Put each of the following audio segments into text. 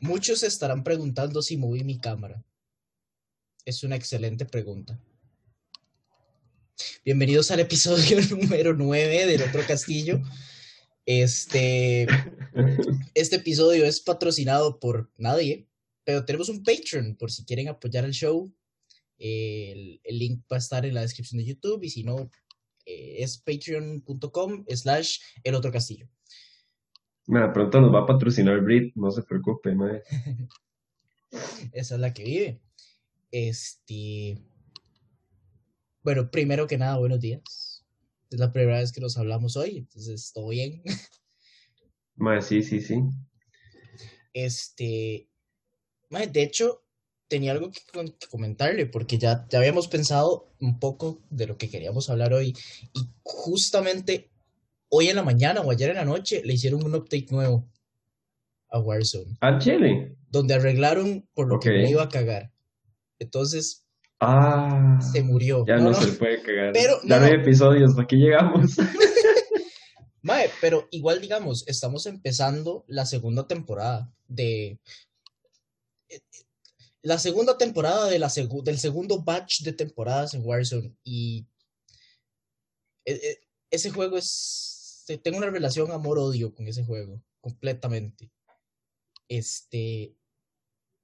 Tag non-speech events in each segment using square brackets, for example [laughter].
Muchos estarán preguntando si moví mi cámara. Es una excelente pregunta. Bienvenidos al episodio [laughs] número 9 del otro castillo. Este, este episodio es patrocinado por nadie, pero tenemos un Patreon por si quieren apoyar el show. El, el link va a estar en la descripción de YouTube y si no, eh, es patreon.com slash el otro castillo. Nada, pronto nos va a patrocinar Brit, no se preocupe, madre. [laughs] Esa es la que vive. Este. Bueno, primero que nada, buenos días. Es la primera vez que nos hablamos hoy, entonces todo bien. [laughs] Madre, sí, sí, sí. Este. Madre, de hecho, tenía algo que comentarle, porque ya, ya habíamos pensado un poco de lo que queríamos hablar hoy, y justamente hoy en la mañana o ayer en la noche le hicieron un update nuevo a Warzone, Al Chile. donde arreglaron por lo que me iba a cagar. Entonces Ah. se murió. Ya No, no, se puede cagar. Pero, ya no, hay episodios, aquí llegamos. [laughs] Mae, pero igual digamos, estamos empezando la segunda temporada de la segunda temporada de la del segundo batch de temporadas en Warzone y e- e- ese juego es te- tengo una relación amor-odio con ese juego completamente. Este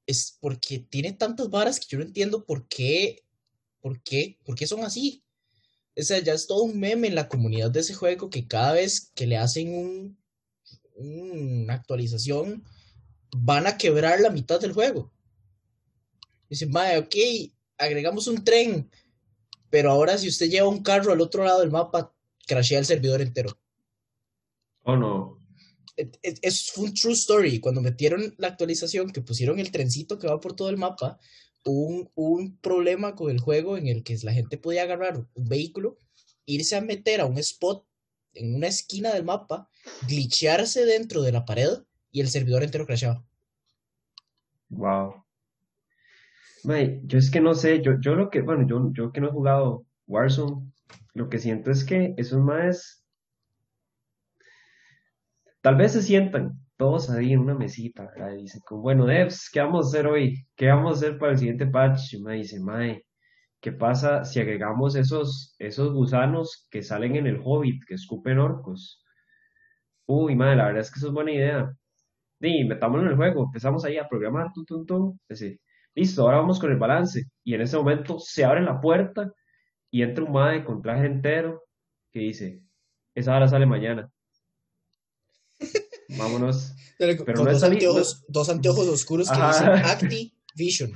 es porque tiene tantas varas que yo no entiendo por qué por qué por qué son así. O sea, ya es todo un meme en la comunidad de ese juego que cada vez que le hacen un, una actualización, van a quebrar la mitad del juego. Dicen, madre, ok, agregamos un tren, pero ahora si usted lleva un carro al otro lado del mapa, crashea el servidor entero. Oh, no. Es, es- un true story. Cuando metieron la actualización, que pusieron el trencito que va por todo el mapa, hubo un, problema con el juego en el que la gente podía agarrar un vehículo, irse a meter a un spot en una esquina del mapa, glitchearse dentro de la pared y el servidor entero crashaba. Wow. Mae, yo es que no sé, yo, yo lo que, bueno, yo, yo que no he jugado Warzone, lo que siento es que esos maes, tal vez se sientan todos ahí en una mesita. Y dicen, bueno, devs, ¿qué vamos a hacer hoy? ¿Qué vamos a hacer para el siguiente patch? Y me dice, mae, ¿qué pasa si agregamos esos, esos gusanos que salen en el Hobbit, que escupen orcos? Uy, mae, la verdad es que eso es buena idea. Y metámoslo en el juego, empezamos ahí a programar, tum, tum, tum, así. Listo, ahora vamos con el balance. Y en ese momento se abre la puerta y entra un mae con traje entero que dice, esa hora sale mañana. Vámonos. Pero Pero con no dos, anteojos, dos anteojos oscuros que Ajá. dicen [laughs] Activision.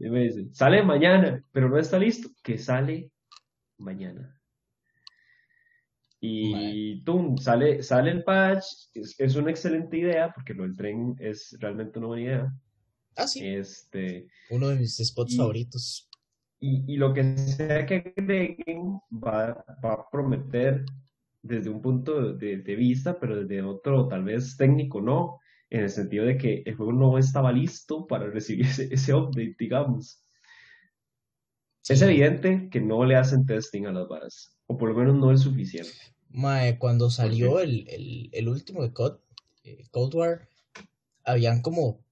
y me dice, sale mañana, pero no está listo, que sale mañana. Y tum, sale, sale el patch, es, es una excelente idea, porque lo del tren es realmente una buena idea. Ah, sí, Este, uno de mis spots y- favoritos. y, y lo que sea que agreguen va, va a prometer desde un punto de, de vista, pero desde otro tal vez técnico no, en el sentido de que el juego no estaba listo para recibir ese, ese update, digamos. Es Sí. evidente que no le hacen testing a las varas, o por lo menos no es suficiente. Mae, cuando salió el, el, el último de COD, eh, Cold War, habían como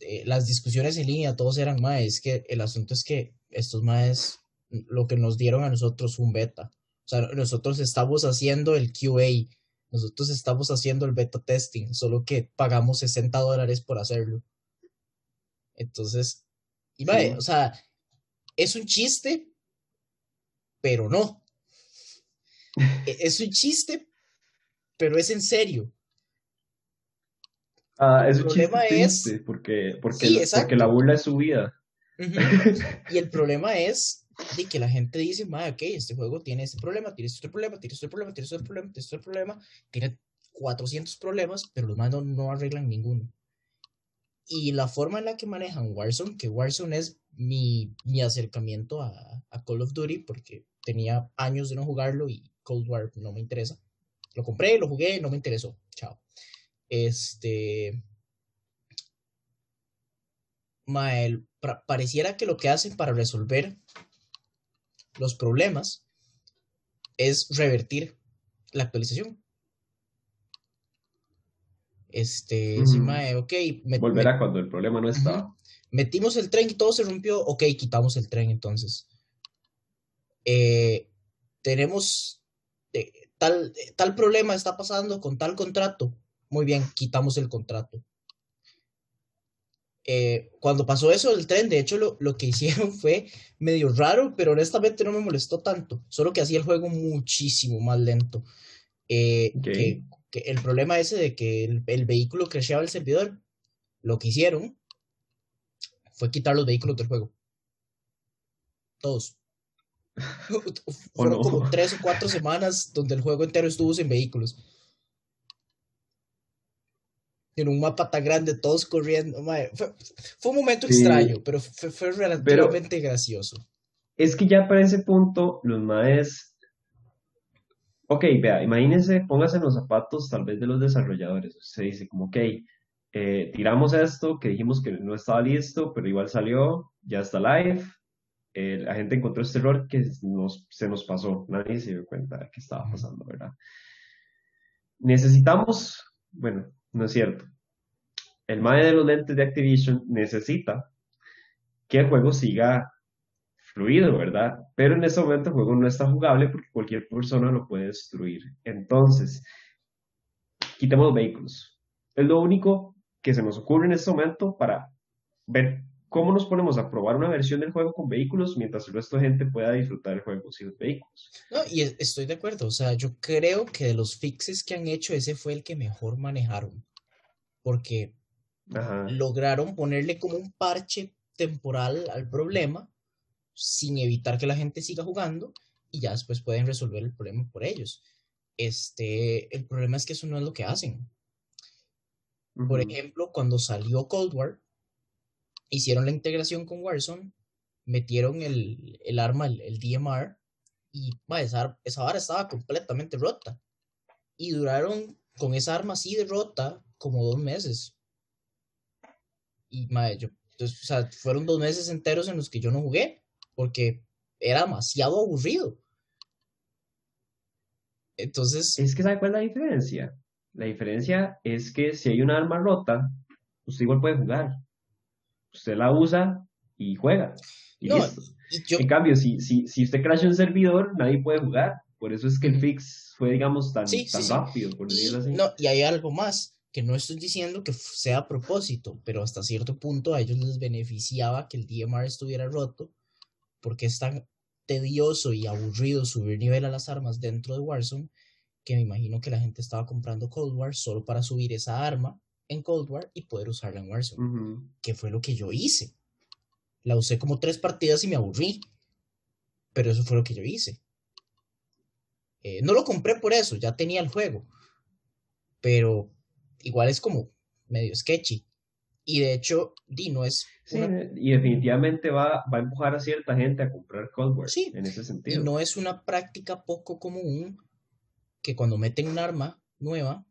eh, las discusiones en línea, todos eran, mae, es que el asunto es que estos maes, lo que nos dieron a nosotros un beta. O sea, nosotros estamos haciendo el QA, nosotros estamos haciendo el beta testing, solo que pagamos 60 dólares por hacerlo. Entonces, y mae, Sí. o sea, es un chiste, pero no. [laughs] E- Es un chiste, pero es en serio. Ah, es El un chiste problema es- triste, porque, porque, Sí, porque la burla es su vida. Y el problema es de que la gente dice, "Ma, ok, este juego tiene este problema, tiene este problema, tiene este problema, tiene este problema, tiene este problema, tiene 400 problemas, pero los más no, arreglan ninguno. Y la forma en la que manejan Warzone, que Warzone es mi, mi acercamiento a, a Call of Duty, porque tenía años de no jugarlo y Cold War no me interesa. Lo compré, lo jugué, no me interesó. Chao. Este. Mael, pa- pareciera que lo que hacen para resolver los problemas es revertir la actualización. Este, sí, mae, ok. Volverá cuando el problema no está. metimos el tren y todo se rompió. Ok, quitamos el tren entonces. Eh, tenemos eh, tal, tal problema está pasando con tal contrato. Muy bien, quitamos el contrato. Eh, cuando pasó eso del tren, de hecho lo, lo que [laughs] hicieron fue medio raro, pero honestamente no me molestó tanto. Solo que hacía el juego muchísimo más lento. Eh, Ok. que, que el problema ese de que el, el vehículo crasheaba el servidor, lo que hicieron fue quitar los vehículos del juego. Todos. [laughs] [laughs] Fueron no? como tres o cuatro semanas donde el juego entero estuvo sin vehículos. En un mapa tan grande, todos corriendo. mae, Fue, fue un momento Sí. extraño, pero fue, fue relativamente gracioso. Es que ya para ese punto, los maes. Ok, vea, imagínense, póngase en los zapatos tal vez de los desarrolladores. Se dice como, ok, eh, tiramos esto que dijimos que no estaba listo, pero igual salió, ya está live. eh, la gente encontró este error que nos, se nos pasó. Nadie se dio cuenta de que estaba pasando, ¿verdad? Necesitamos, bueno, no es cierto. El mae de los lentes de Activision necesita que el juego siga fluido, ¿verdad? Pero en este momento el juego no está jugable porque cualquier persona lo puede destruir. Entonces, quitemos los vehículos. Es lo único que se nos ocurre en este momento para ver cómo nos ponemos a probar una versión del juego con vehículos mientras el resto de gente pueda disfrutar el juego sin los vehículos. No, y es- estoy de acuerdo. O sea, yo creo que de los fixes que han hecho, ese fue el que mejor manejaron. Porque Ajá. lograron ponerle como un parche temporal al problema sin evitar que la gente siga jugando y ya después pueden resolver el problema por ellos. Este, el problema es que eso no es lo que hacen. Por ejemplo, cuando salió Cold War, hicieron la integración con Warzone, metieron el, el arma, el, el DMR, y esa, esa vara estaba completamente rota. Y duraron con esa arma así de rota como dos meses. Y ma, yo, entonces, o sea, fueron dos meses enteros en los que yo no jugué, porque era demasiado aburrido. Entonces, Es que ¿sabe cuál es la diferencia? La diferencia es que si hay un arma rota, usted igual puede jugar. Usted la usa y juega. Y no, listo. y yo, En cambio, si, si, si usted crasha un servidor, nadie puede jugar. Por eso es que el fix fue, digamos, tan, Sí, sí, tan sí. rápido, por Y, decirlo así. no, y hay algo más, que no estoy diciendo que sea a propósito, pero hasta cierto punto a ellos les beneficiaba que el DMR estuviera roto, porque es tan tedioso y aburrido subir nivel a las armas dentro de Warzone, que me imagino que la gente estaba comprando Cold War solo para subir esa arma en Cold War y poder usarla en Warzone, que fue lo que yo hice. La usé como tres partidas y me aburrí, pero eso fue lo que yo hice. Eh, no lo compré por eso, ya tenía el juego. Pero igual es como medio sketchy. Y de hecho, Di no es Sí, y definitivamente va, va a empujar a cierta gente a comprar Cold War Sí, en ese y sentido. no es una práctica poco común que cuando meten un arma nueva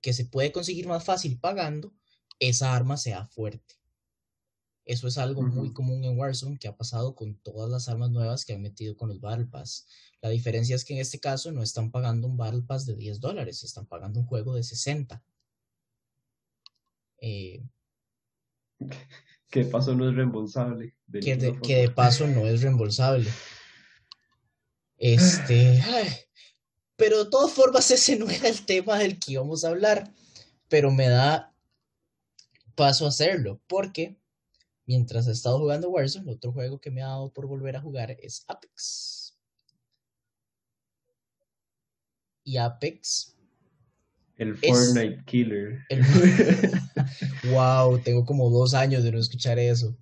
que se puede conseguir más fácil pagando, esa arma sea fuerte. Eso es algo muy común en Warzone que ha pasado con todas las armas nuevas que han metido con los Battle Pass. La diferencia es que en este caso no están pagando un Battle Pass de 10 dólares, están pagando un juego de 60. Eh, Que de paso no es reembolsable. que, de, que paso no es reembolsable. Este, [laughs] ay, pero de todas formas ese no era el tema del que íbamos a hablar, pero me da paso a hacerlo, porque mientras he estado jugando Warzone, otro juego que me ha dado por volver a jugar es Apex. Y Apex, El es- Fortnite Killer. el- [laughs] wow, tengo como dos años de no escuchar eso,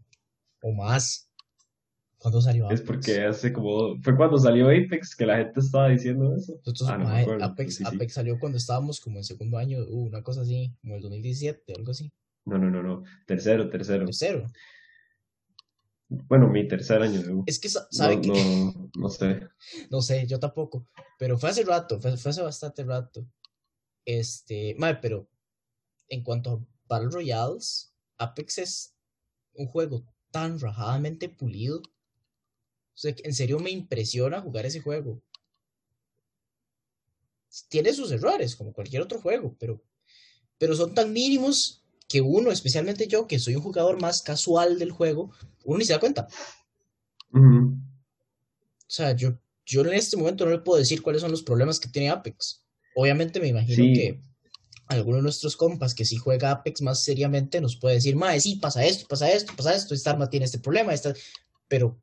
o más. ¿Cuándo salió Es Apex? porque hace como. Fue cuando salió Apex que la gente estaba diciendo eso. Nosotros, Ah, no mae, acuerdo, Apex, sí, sí. Apex salió cuando estábamos como en segundo año, uh, una cosa así, como el 2017, algo así. No, no, no, no. Tercero, tercero. Tercero. Bueno, mi tercer año. Es que, sa- No, ¿sabe qué? no, no sé. [laughs] No sé, yo tampoco. Pero fue hace rato, fue, fue hace bastante rato. Este, mae, pero en cuanto a Battle Royales, Apex es un juego tan rajadamente pulido. O sea, en serio me impresiona jugar ese juego. Tiene sus errores, como cualquier otro juego, pero pero son tan mínimos que uno, especialmente yo, que soy un jugador más casual del juego, uno ni se da cuenta. O sea, yo, yo en este momento no le puedo decir cuáles son los problemas que tiene Apex. Obviamente me imagino Sí. que alguno de nuestros compas que sí juega Apex más seriamente nos puede decir, mae, sí, pasa esto, pasa esto, pasa esto, esta arma tiene este problema, esta... pero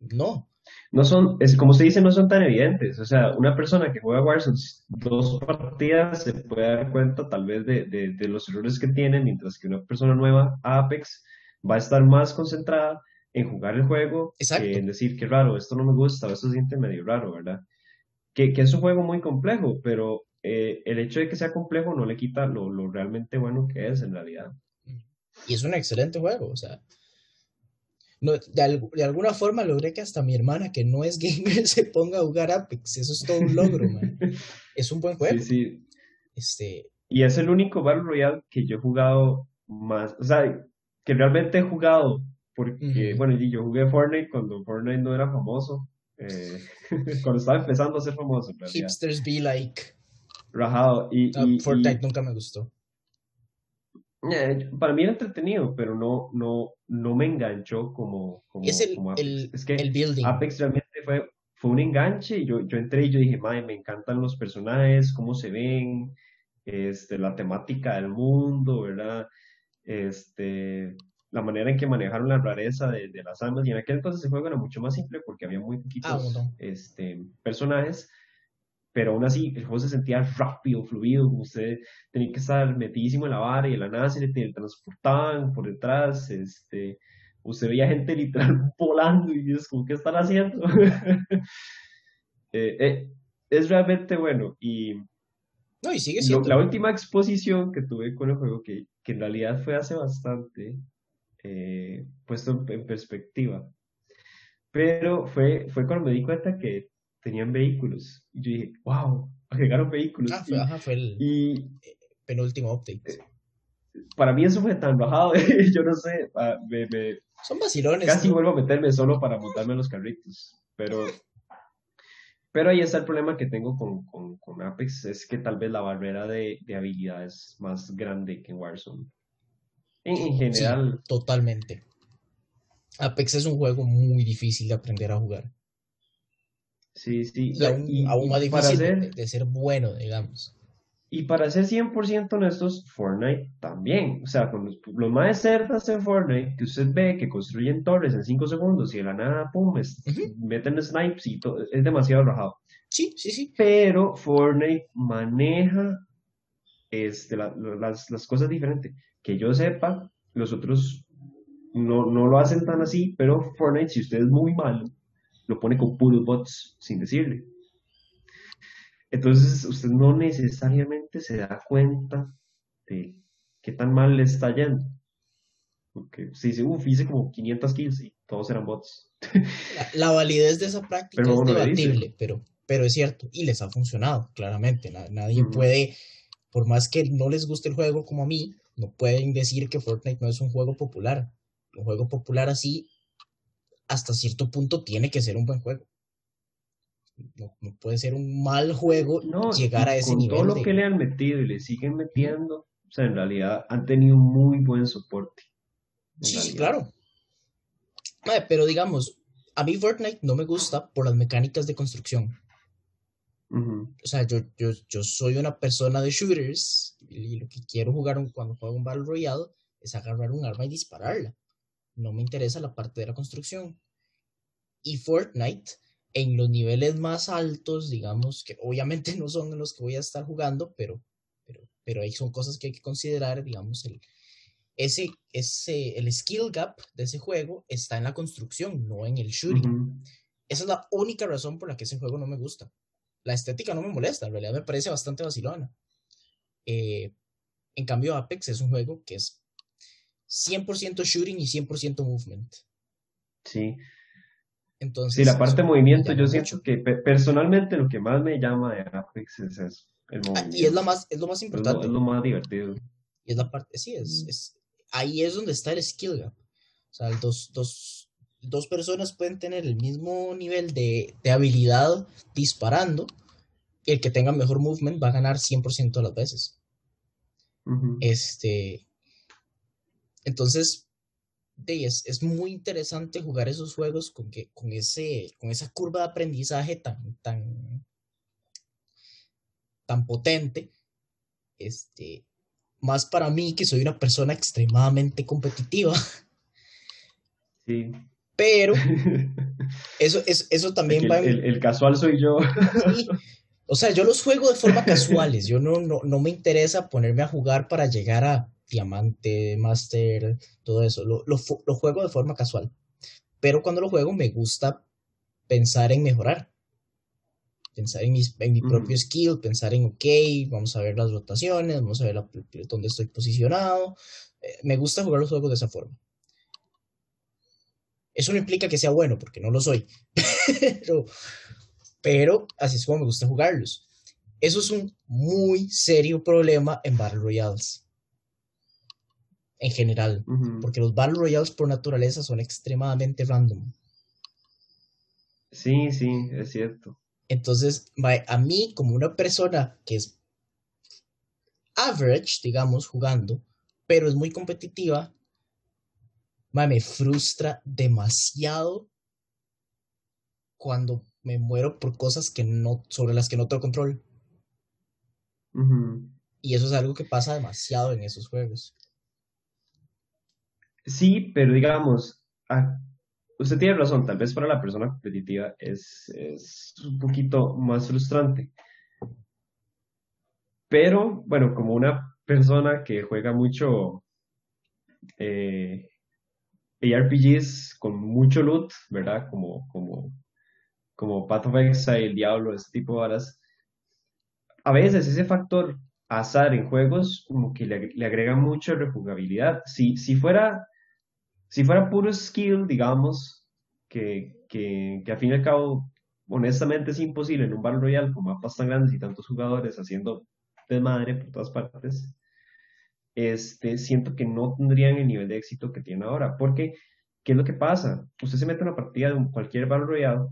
no. No son, es, como se dice, no son tan evidentes. O sea, una persona que juega Warzone dos partidas se puede dar cuenta tal vez de, de- de los errores que tiene, mientras que una persona nueva a Apex va a estar más concentrada en jugar el juego Exacto. que en decir que raro, esto no me gusta, o esto se siente medio raro, ¿verdad? Que, que es un juego muy complejo, pero eh, el hecho de que sea complejo no le quita lo, lo realmente bueno que es en realidad. Y es un excelente juego, o sea. No, de, al- de alguna forma logré que hasta mi hermana, que no es gamer, [laughs] se ponga a jugar Apex. Eso es todo un logro, man. [laughs] Es un buen juego. Sí, sí, Este, Y es el único Battle Royale que yo he jugado más, o sea, que realmente he jugado, porque, Ujú. bueno, y yo jugué Fortnite cuando Fortnite no era famoso, eh, [laughs] cuando estaba empezando a ser famoso, en realidad, hipsters be like. Rajado, y, y- Fortnite y, nunca me gustó. eh, para mí era entretenido, pero no, no, no me enganchó como, como, Es el, como Apex. el, Es que el building. Apex realmente fue, fue un enganche y yo, yo entré y yo dije, madre, me encantan los personajes, cómo se ven, este, la temática del mundo, ¿verdad? Este, la manera en que manejaron la rareza de, de las armas. Y en aquel entonces el juego era mucho más simple porque había muy Ah, poquitos este, personajes. Pero aún así, el juego se sentía rápido, fluido, como usted tenía que estar metidísimo en la vara y de la nada se le teletransportaban por detrás, este, usted veía gente literal [laughs] volando y es como, ¿qué están haciendo? [laughs] Eh, eh, es realmente bueno y No, y sigue siendo. la última exposición que tuve con el juego, que, que en realidad fue hace bastante, eh, puesto en, en perspectiva, pero fue, fue cuando me di cuenta que tenían vehículos y yo dije, wow, agregaron vehículos Ah, fue, ajá, fue el y, penúltimo update. para mí eso fue tan bajado, [laughs] yo no sé, ah, me, me- Son vacilones. casi ¿no? vuelvo a meterme solo para montarme los carritos, pero, pero ahí está el problema que tengo con, con, con Apex, es que tal vez la barrera de, de habilidad es más grande que en Warzone. En, en Sí, general, totalmente. Apex es un juego muy difícil de aprender a jugar. Sí, sí. Y aún, y- aún y más difícil de, ser, de ser bueno, digamos. y para ser 100% honestos, Fortnite también. O sea, con los, los más cerdas en Fortnite, que usted ve que construyen torres en 5 segundos y de la nada, pum, es- Ujú. meten snipes y todo, es demasiado rajado. Sí, sí, sí. pero Fortnite maneja este, la- la- las, las cosas diferentes. Que yo sepa, los otros no, no lo hacen tan así, pero Fortnite, si usted es muy malo, lo pone con puros bots sin decirle. Entonces, usted no necesariamente se da cuenta de qué tan mal le está yendo. Porque se dice, uff, hice como 500 kills y todos eran bots. La, la validez de esa práctica Pero es debatible, pero, pero es cierto. Y les ha funcionado, claramente. Na- nadie Ujú. puede, por más que no les guste el juego como a mí, no pueden decir que Fortnite no es un juego popular. Un juego popular así, hasta cierto punto, tiene que ser un buen juego. No, no puede ser un mal juego No, llegar a ese con nivel todo lo que le han metido y le siguen metiendo, o sea, en realidad han tenido muy buen soporte. Sí, sí, claro. Pero digamos, a mí Fortnite no me gusta por las mecánicas de construcción. O sea, yo, yo, yo soy una persona de shooters y lo que quiero jugar un- cuando juego un Battle Royale es agarrar un arma y dispararla. No me interesa la parte de la construcción. Y Fortnite, en los niveles más altos, digamos, que obviamente [laughs] no son los que voy a estar jugando, pero, pero, pero ahí son cosas que hay que considerar, digamos, el, ese, ese, el skill gap de ese juego está en la construcción, no en el shooting. Esa es la única razón por la que ese juego no me gusta. La estética no me molesta, en realidad me parece bastante vacilona. Eh, en cambio, Apex es un juego que es 100% shooting y 100% movement. Sí, Entonces, sí, la parte de movimiento, yo siento mucho. que pe- personalmente lo que más me llama de Apex es eso, el Ah, y es, la movimiento. más, es lo más Es lo, importante. es lo más divertido. Y es la parte, sí, es, es, ahí es donde está el skill gap. O sea, dos, dos, dos personas pueden tener el mismo nivel de, de habilidad disparando y el que tenga mejor movement va a ganar 100% de las veces. Este. Entonces, es, es, muy interesante jugar esos juegos con, que, con, ese, con esa curva de aprendizaje tan, tan, tan potente. Este, más para mí, que soy una persona extremadamente competitiva. [laughs] Sí. Pero [laughs] eso, es, eso también va... El, casual soy yo. O sea, yo los juego de forma casuales. Yo no, no, me interesa ponerme a jugar para llegar a diamante, master, todo eso. Lo, lo, juego de forma casual. Pero cuando lo juego me gusta pensar en mejorar. Pensar en, en mi propio skill, pensar en, ok, vamos a ver las rotaciones, vamos a ver dónde estoy posicionado. Eh, me gusta jugar los juegos de esa forma. Eso no implica que sea bueno, porque no lo soy. [laughs] pero, pero así es como me gusta jugarlos. Eso es un muy serio problema en Battle Royales. En general. Porque los Battle Royales por naturaleza son extremadamente random. Sí, sí, es cierto. Entonces, a mí, como una persona que es average, digamos, jugando, pero es muy competitiva, me frustra demasiado cuando me muero por cosas que no, sobre las que no tengo control. Y eso es algo que pasa demasiado en esos juegos. Sí, pero digamos, usted tiene razón, tal vez para la persona competitiva es, un poquito más frustrante. Pero, bueno, como una persona que juega mucho eh, ARPGs con mucho loot, ¿verdad? Como, como, como Path of Exile, Diablo, ese tipo de horas. A veces ese factor azar en juegos como que le, agrega mucha rejugabilidad. Si, si, fuera, si fuera puro skill, digamos, que, que, fin y al cabo, honestamente es imposible en un Battle Royale con mapas tan grandes y tantos jugadores haciendo desmadre por todas partes, este, siento que no tendrían el nivel de éxito que tienen ahora. Porque, ¿qué es lo que pasa? Usted se mete en una partida de cualquier Battle Royale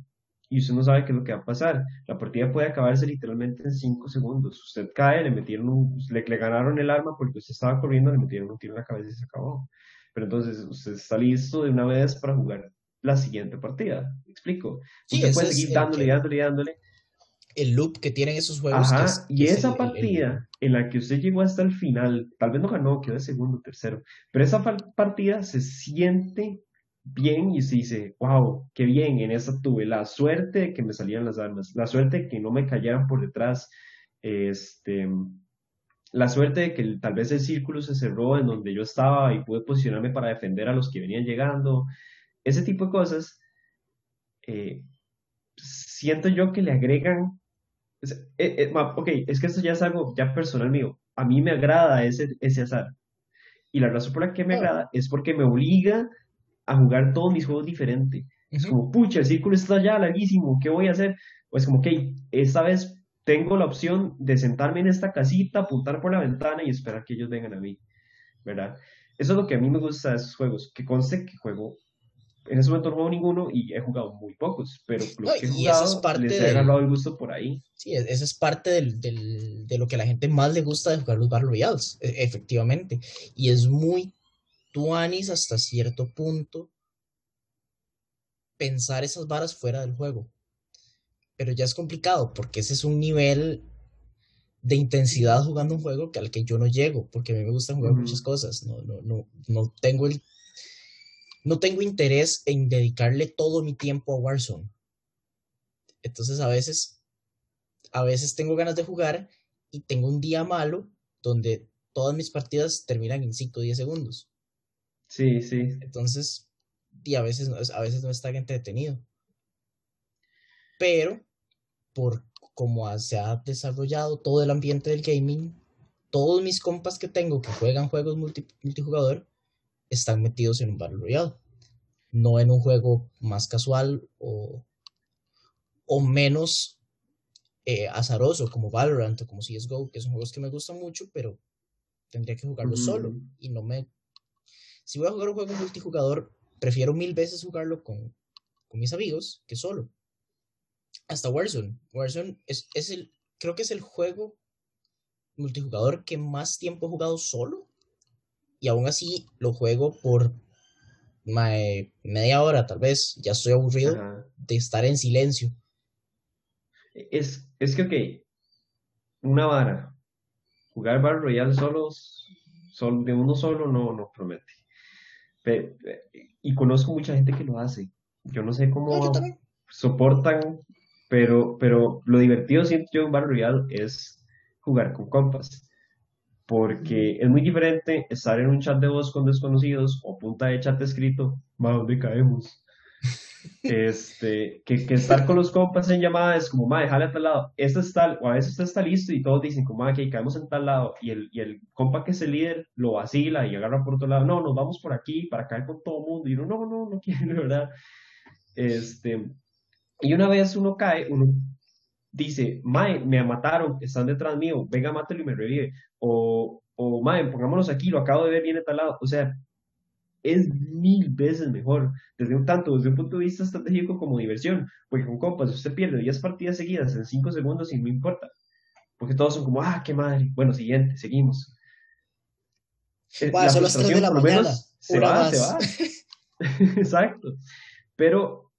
y usted no sabe qué es lo que va a pasar. La partida puede acabarse literalmente en 5 segundos. Usted cae, le metieron un, le, le, ganaron el arma porque usted estaba corriendo, le metieron un tiro en la cabeza y se acabó. Pero entonces usted está listo de una vez para jugar la siguiente partida. ¿Me explico? usted puede seguir dándole, dándole, dándole el loop que tienen esos juegos. Ajá, y esa partida en la que usted llegó hasta el final, tal vez no ganó, quedó de segundo, tercero, pero esa partida se siente bien y se dice, wow, qué bien, en esa tuve la suerte de que me salían las armas, la suerte de que no me cayeran por detrás, este, la suerte de que tal vez el círculo se cerró en donde yo estaba y pude posicionarme para defender a los que venían llegando, ese tipo de cosas. Eh, siento yo que le agregan eh, eh, ok, es que esto ya es algo ya personal mío. A mí me agrada ese, ese azar. Y la razón por la que me agrada es porque me obliga a jugar todos mis juegos diferente. Es como, pucha, el círculo está ya larguísimo, ¿qué voy a hacer? Pues como, ok, esta vez tengo la opción de sentarme en esta casita, apuntar por la ventana y esperar que ellos vengan a mí, ¿verdad? Eso es lo que a mí me gusta de esos juegos, que conste que juego en ese momento no juego ninguno y he jugado muy pocos, pero los que he jugado es parte les he agarrado el gusto por ahí. Sí, esa es parte del, del, de lo que a la gente más le gusta de jugar los Battle Royales, e, efectivamente. Y es muy tuanis hasta cierto punto pensar esas varas fuera del juego. Pero ya es complicado porque ese es un nivel de intensidad jugando un juego que al que yo no llego, porque a mí me gustan jugar muchas cosas. No, no, no, no tengo el no tengo interés en dedicarle todo mi tiempo a Warzone. Entonces a veces, a veces tengo ganas de jugar y tengo un día malo donde todas mis partidas terminan en 5 o 10 segundos. Sí, sí. Entonces, y a veces, a veces no está entretenido. Pero, por cómo se ha desarrollado todo el ambiente del gaming, todos mis compas que tengo que juegan juegos multijugador están metidos en un Battle Royale, no en un juego más casual o, o menos eh, azaroso como Valorant o como CSGO, que son juegos que me gustan mucho, pero tendría que jugarlo solo y no me... Si voy a jugar un juego multijugador, prefiero mil veces jugarlo con, con mis amigos que solo. Hasta Warzone. Warzone es, es el, creo que es el juego multijugador que más tiempo he jugado solo. Y aún así lo juego por media hora, tal vez. Ya estoy aburrido de estar en silencio. Es, es que, ok, una vara. Jugar Battle Royale solos, sol, de uno solo no, no promete. y conozco mucha gente que lo hace. Yo no sé cómo soportan, pero, pero lo divertido siento yo en Battle Royale es jugar con compas. Porque es muy diferente estar en un chat de voz con desconocidos o punta de chat escrito, ¿a dónde caemos? [laughs] este, que, que, estar con los compas en llamada es como, ma, déjale a tal lado, este es tal, o a veces usted está listo y todos dicen como, ma, que caemos en tal lado, y el, y el compa que es el líder lo vacila y agarra por otro lado, no, nos vamos por aquí para caer con todo el mundo, y uno, no, no, no quiere, [laughs] ¿verdad? Este, y una vez uno cae, uno dice, mae, me mataron, están detrás mío, venga, mátelo y me revive. O, o mae, pongámonos aquí, lo acabo de ver, viene tal lado. O sea, es mil veces mejor, desde un tanto, desde un punto de vista estratégico como diversión. Porque con compas, usted pierde 10 partidas seguidas en 5 segundos y no importa. Porque todos son como, ah, qué madre. Bueno, siguiente, seguimos. Eh, la frustración, por lo menos, se va, se va. [laughs] [laughs] Exacto. Pero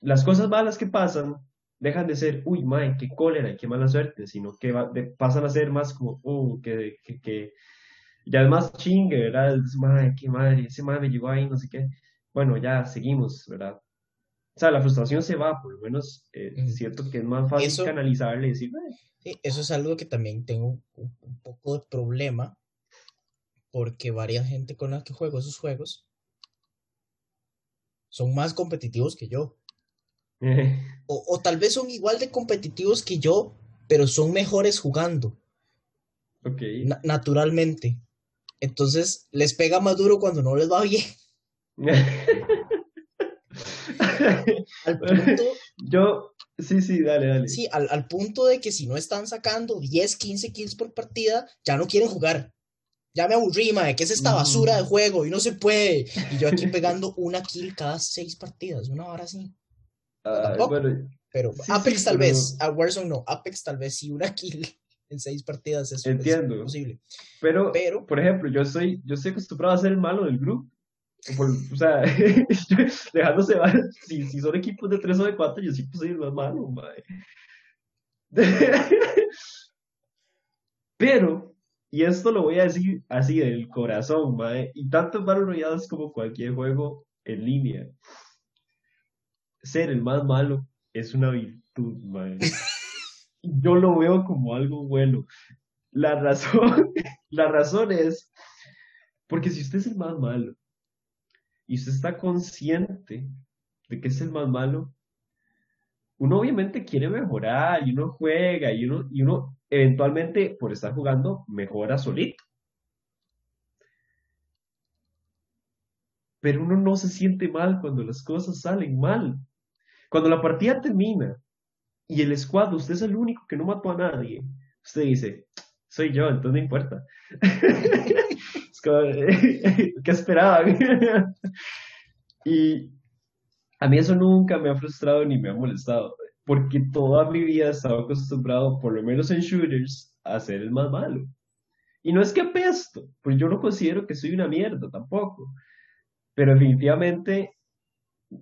las cosas malas que pasan dejan de ser, uy, mae, qué cólera y qué mala suerte, sino que pasan a ser más como, uh, que, que, que ya es más chingue, ¿verdad? Es, mae, qué madre, ese mae me llegó ahí, no sé qué. Bueno, ya seguimos, ¿verdad? O sea, la frustración se va, por lo menos eh, es cierto que es más fácil canalizarle y decir, Sí, eso es algo que también tengo un, un, poco de problema, porque varias gente con la que juego esos juegos son más competitivos que yo. O, tal vez son igual de competitivos que yo, pero son mejores jugando. Naturalmente. Entonces les pega más duro cuando no les va bien. [laughs] al punto. Yo, sí, sí, dale, dale. Sí, al, al, punto de que si no están sacando 10, 15 kills por partida, ya no quieren jugar ya me aburrí, mae, ¿qué es esta basura de juego? Y no se puede. Y yo aquí pegando una kill cada seis partidas, una hora así. Ah, pero Apex tal vez, a Warzone no, Apex tal vez sí una [laughs] kill en seis partidas es, Entiendo. posible. Pero, pero, por ejemplo, yo estoy, yo estoy acostumbrado a ser el malo del grupo. o sea, [laughs] dejándose si, si son equipos de tres o de cuatro, yo sí soy el más malo, mae. [laughs] Pero y esto lo voy a decir así del corazón, mae. Y tanto en Battle Royale como cualquier juego en línea. Ser el más malo es una virtud, mae. Yo lo veo como algo bueno. La razón, [laughs] la razón es porque si usted es el más malo y usted está consciente de que es el más malo, uno obviamente quiere mejorar y uno juega y uno, y uno eventualmente por estar jugando mejora solito. Pero uno no se siente mal cuando las cosas salen mal. Cuando la partida termina y el squad, usted es el único que no mató a nadie, usted dice, soy yo, entonces no importa. [laughs] [laughs] ¿Qué esperaban? [laughs] y a mí eso nunca me ha frustrado ni me ha molestado porque toda mi vida he estado acostumbrado, por lo menos en shooters, a ser el más malo. Y no es que apesto, pues yo no considero que soy una mierda tampoco, pero definitivamente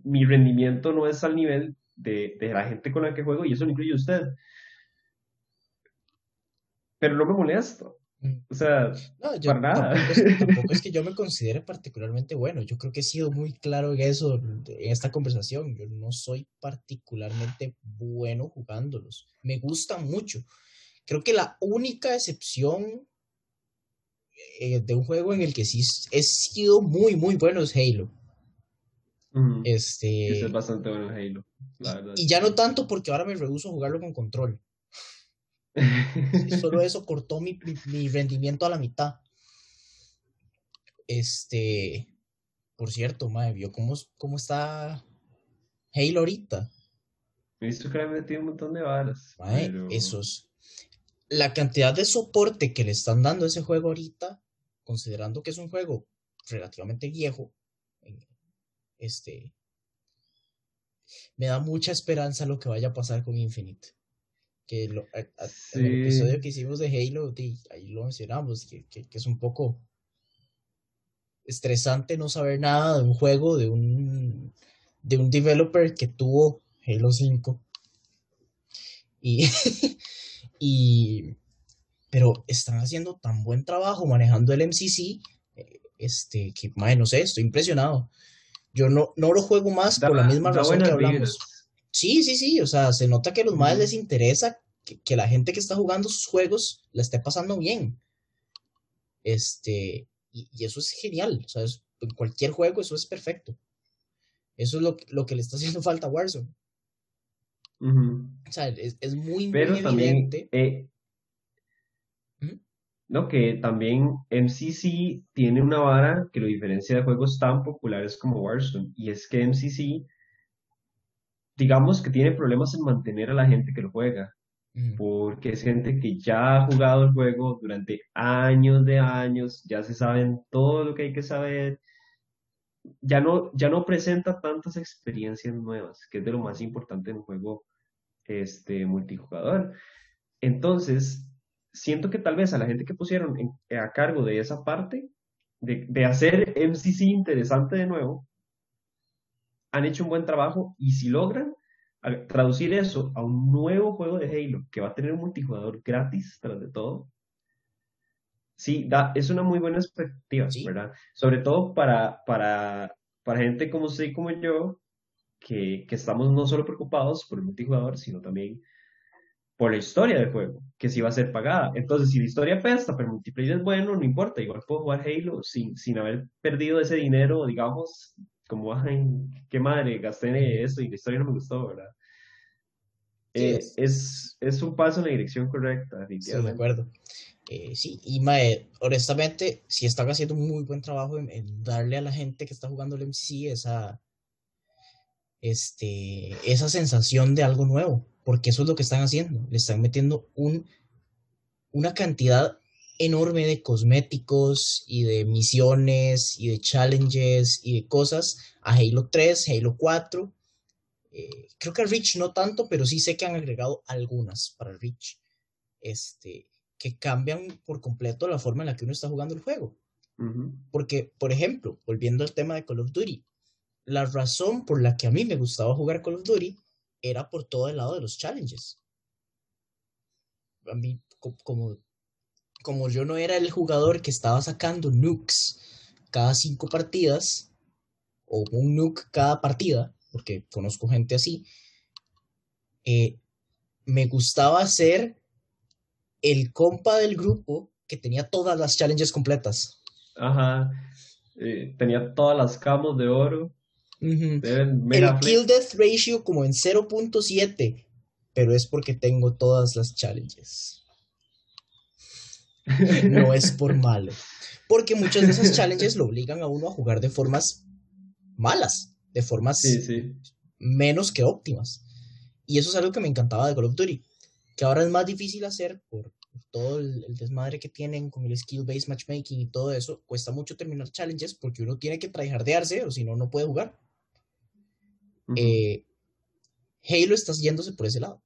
mi rendimiento no es al nivel de, de la gente con la que juego y eso no incluye usted. Pero no me molesta. O sea, para nada. [laughs] Tampoco es, que yo me considere particularmente bueno. Yo creo que he sido muy claro en eso, en esta conversación. Yo no soy particularmente bueno jugándolos. Me gustan mucho. Creo que la única excepción eh, de un juego en el que sí he sido muy, muy bueno es Halo. Este. Es bastante bueno Halo. Y, y ya no tanto porque ahora me rehuso a jugarlo con control. [laughs] Solo eso cortó mi, rendimiento a la mitad. Este, por cierto, madre, vio cómo, cómo está Halo ahorita. He visto que le metido un montón de balas. Esos. La cantidad de soporte que le están dando a ese juego ahorita, considerando que es un juego relativamente viejo, este, me da mucha esperanza lo que vaya a pasar con Infinite que en el episodio que hicimos de Halo, ahí lo mencionamos, que, es un poco estresante no saber nada de un juego, de un, de un developer que tuvo Halo 5. Y, [laughs] y, pero están haciendo tan buen trabajo manejando el MCC, eh, este, que, no sé, estoy impresionado. Yo no, no lo juego más por la misma razón que hablamos. Sí, sí, sí, o sea, se nota que a los más les interesa que, la gente que está jugando sus juegos la esté pasando bien. Este, y, eso es genial, o sea, en cualquier juego eso es perfecto. Eso es lo, lo que le está haciendo [laughs] falta a Warzone. O sea, es, es muy, Pero también, eh, no, que también MCC tiene una vara que lo diferencia de juegos tan populares como Warzone, y es que MCC digamos que tiene problemas en mantener a la gente que lo juega, porque es gente que ya ha jugado el juego durante años de años, ya se saben todo lo que hay que saber, ya no, ya no presenta tantas experiencias nuevas, que es de lo más importante en un juego este, multijugador. Entonces, siento que tal vez a la gente que pusieron a cargo de esa parte, de, de hacer MCC interesante de nuevo, han hecho un buen trabajo y si logran traducir eso a un nuevo juego de Halo que va a tener un multijugador gratis tras de todo, sí, da, es una muy buena perspectiva, ¿verdad? Sobre todo para, para, para gente como usted y como yo, que, que, estamos no solo preocupados por el multijugador, sino también por la historia del juego, que sí va a ser pagada. Entonces, si la historia pesta, pero el multiplayer es bueno, no importa, igual puedo jugar Halo sin, sin haber perdido ese dinero, digamos, como, ay, qué madre, gasté esto y la historia no me gustó, ¿verdad? Eh, es, es, un paso en la dirección correcta, Sí, de acuerdo. Eh, sí, y mae, honestamente, si están haciendo un muy buen trabajo en, darle a la gente que está jugando el MC esa, este, esa sensación de algo nuevo, porque eso es lo que están haciendo. Le están metiendo un, una cantidad enorme de cosméticos y de misiones y de challenges y de cosas a Halo 3, Halo 4. Eh, creo que a Reach no tanto, pero sí sé que han agregado algunas para Reach. Este, que cambian por completo la forma en la que uno está jugando el juego. Porque, por ejemplo, volviendo al tema de Call of Duty, la razón por la que a mí me gustaba jugar Call of Duty era por todo el lado de los challenges. A mí, como como yo no era el jugador que estaba sacando nukes cada cinco partidas, o un nuke cada partida, porque conozco gente así, eh, me gustaba ser el compa del grupo que tenía todas las challenges completas. Ajá. Eh, tenía todas las camos de oro. El kill death ratio como en 0.7, pero es porque tengo todas las challenges. [laughs] no es por malo. Porque muchas de esas challenges lo obligan a uno a jugar de formas malas, de formas menos que óptimas. Y eso es algo que me encantaba de Call of Duty, que ahora es más difícil hacer por, todo el, desmadre que tienen con el skill-based matchmaking y todo eso. Cuesta mucho terminar challenges porque uno tiene que tryhardearse o si no, no puede jugar. Eh, Halo está yéndose por ese lado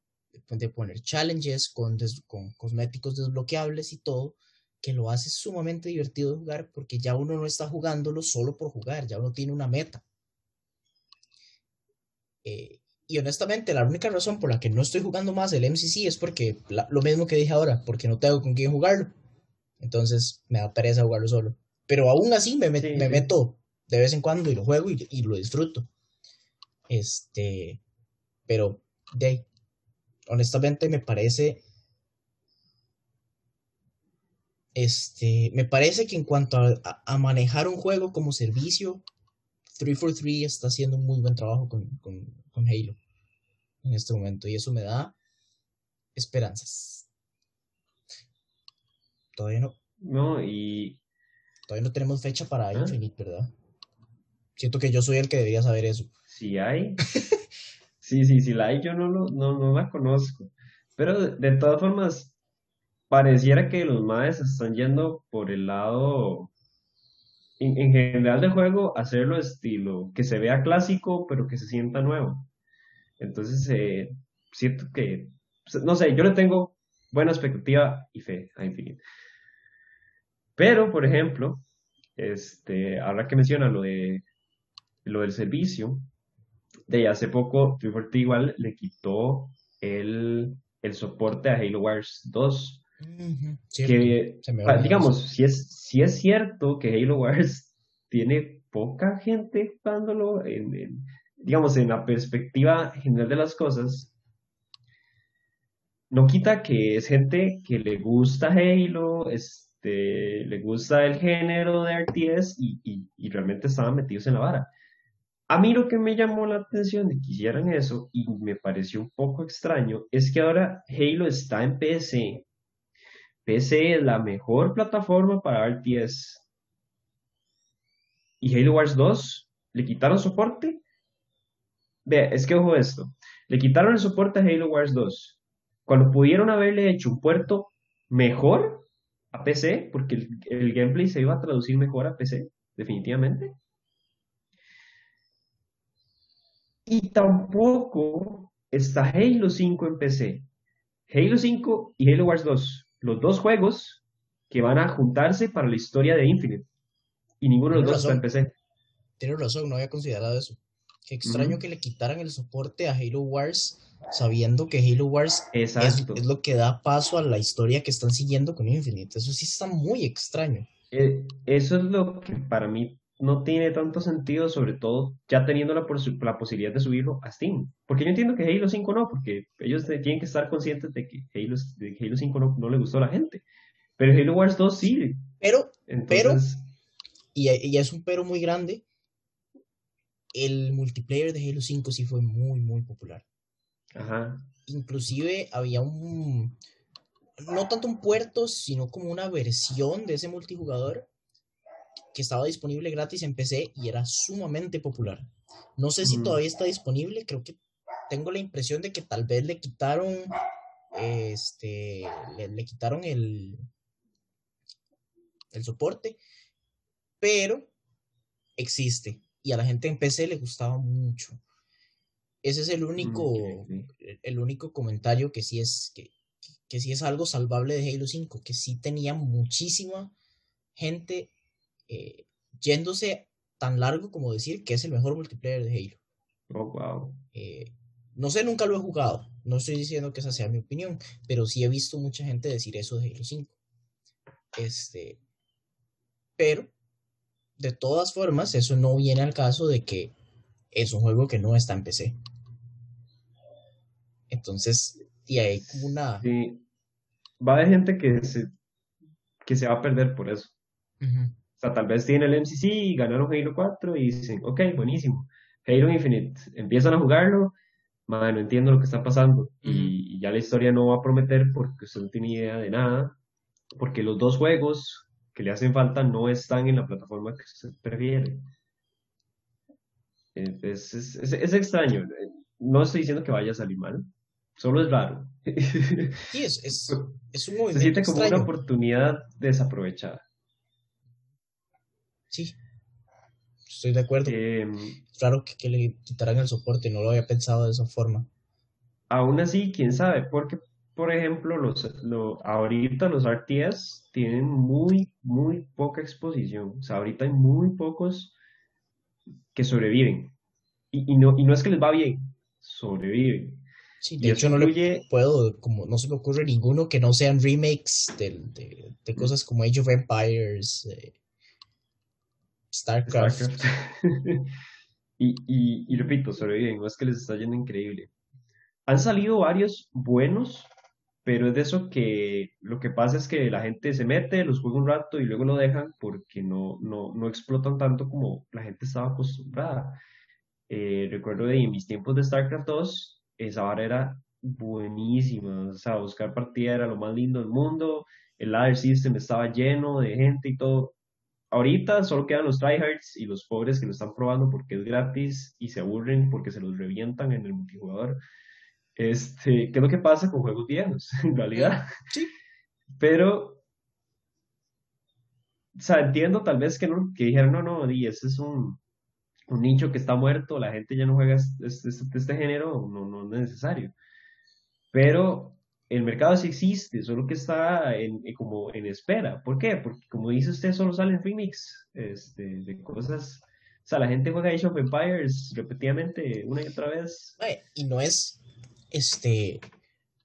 de poner challenges con, con cosméticos desbloqueables y todo, que lo hace sumamente divertido de jugar porque ya uno no está jugándolo solo por jugar, ya uno tiene una meta. Eh, y honestamente, la única razón por la que no estoy jugando más el MCC es porque lo mismo que dije ahora, porque no tengo con quién jugarlo. Entonces me da pereza jugarlo solo. Pero aún así me, me meto de vez en cuando y lo juego y, y lo disfruto. Este, pero de honestamente me parece, este, me parece que en cuanto a, manejar un juego como servicio, 343 está haciendo un muy buen trabajo con, con, Halo en este momento y eso me da esperanzas. Todavía no. No, y. Todavía no tenemos fecha para ¿Ah? Infinite, ¿verdad? Siento que yo soy el que debería saber eso. Sí hay. Sí, sí, sí, la hay, yo no, no, no la conozco. Pero de, todas formas, pareciera que los maes están yendo por el lado, en, general del juego, hacerlo estilo, que se vea clásico, pero que se sienta nuevo. Entonces, eh, siento que no sé, yo le tengo buena expectativa y fe a Infinite. Pero, por ejemplo, este, ahora que menciona lo de lo del servicio, de hace poco 343 igual le quitó el, el soporte a Halo Wars 2. que, digamos, si es, si es cierto que Halo Wars [laughs] tiene poca gente jugándolo, en, digamos, en la perspectiva general de las cosas, no quita que es gente que le gusta Halo, este, le gusta el género de RTS y, y realmente estaban metidos en la vara. A mí lo que me llamó la atención de que hicieran eso y me pareció un poco extraño es que ahora Halo está en PC. PC es la mejor plataforma para RTS. Y Halo Wars 2 le quitaron soporte. Ve, es que ojo esto. Le quitaron el soporte a Halo Wars 2. Cuando pudieron haberle hecho un puerto mejor a PC, porque el, el gameplay se iba a traducir mejor a PC, definitivamente. Y tampoco está Halo 5 en PC. Halo 5 y Halo Wars 2, los dos juegos que van a juntarse para la historia de Infinite. Y ninguno de los dos está en PC. Tienes razón, no había considerado eso. Qué extraño que le quitaran el soporte a Halo Wars sabiendo que Halo Wars es, es, lo que da paso a la historia que están siguiendo con Infinite. Eso sí está muy extraño. Eh, eso es lo que para mí no tiene tanto sentido, sobre todo ya teniendo la, la, posibilidad de subirlo a Steam. Porque yo entiendo que Halo 5 no, porque ellos tienen que estar conscientes de que Halo, de Halo 5 no, no, le gustó a la gente. Pero Halo Wars 2 sí. Pero, pero, y, y, es un pero muy grande, el multiplayer de Halo 5 sí fue muy, muy popular. Ajá. Inclusive había un, no tanto un puerto, sino como una versión de ese multijugador que estaba disponible gratis en PC y era sumamente popular. No sé si todavía está disponible, creo que tengo la impresión de que tal vez le quitaron este le, quitaron el el soporte, pero existe y a la gente en PC le gustaba mucho. Ese es el único el único comentario que sí es que, que sí es algo salvable de Halo 5, que sí tenía muchísima gente eh, yéndose tan largo como decir que es el mejor multiplayer de Halo. Oh, wow. Eh, no sé, nunca lo he jugado. No estoy diciendo que esa sea mi opinión, pero sí he visto mucha gente decir eso de Halo 5. Este, pero, de todas formas, eso no viene al caso de que es un juego que no está en PC. Entonces, y hay como una... Sí. Va haber gente que se, que se va a perder por eso. O sea, tal vez tienen el MCC y ganaron Halo 4 y dicen, ok, buenísimo. Halo Infinite, empiezan a jugarlo, madre, no entiendo lo que está pasando. y, ya la historia no va a prometer porque usted no tiene idea de nada. Porque los dos juegos que le hacen falta no están en la plataforma que usted prefiere. Es, es, es, extraño. No estoy diciendo que vaya a salir mal. Solo es raro. Sí, es, es, [laughs] es un movimiento. Se siente como una oportunidad desaprovechada. Sí, estoy de acuerdo. Em, claro que, le quitarán el soporte, no lo había pensado de esa forma. Aún así, quién sabe, porque, por ejemplo, los, ahorita los RTS tienen muy, muy poca exposición. O sea, ahorita hay muy pocos que sobreviven. Y, no, y no es que les va bien, sobreviven. Sí, de hecho no le puedo, como no se me ocurre ninguno que no sean remakes de, de, cosas como Age of Empires, eh, StarCraft. [laughs] y, y, repito, sobreviven, es que les está yendo increíble. Han salido varios buenos, pero es de eso que lo que pasa es que la gente se mete, los juega un rato y luego lo dejan porque no, no, no explotan tanto como la gente estaba acostumbrada. Eh, recuerdo de mis tiempos de StarCraft 2, esa vara era buenísima, o sea, buscar partida era lo más lindo del mundo, el ladder system estaba lleno de gente y todo, ahorita solo quedan los tryhards y los pobres que lo están probando porque es gratis y se aburren porque se los revientan en el multijugador. Este, ¿qué es lo que pasa con juegos viejos, [laughs] en realidad? Sí. Pero, o sea, entiendo tal vez que, no, que dijeron, no, no, y ese es un, un nicho que está muerto, la gente ya no juega este, este, este género, no, no es necesario. pero el mercado sí existe, solo que está en, como en espera. ¿Por qué? Porque como dice usted, solo salen remix este, de cosas. O sea, la gente juega Age of Empires repetidamente una y otra vez. Y no es, este,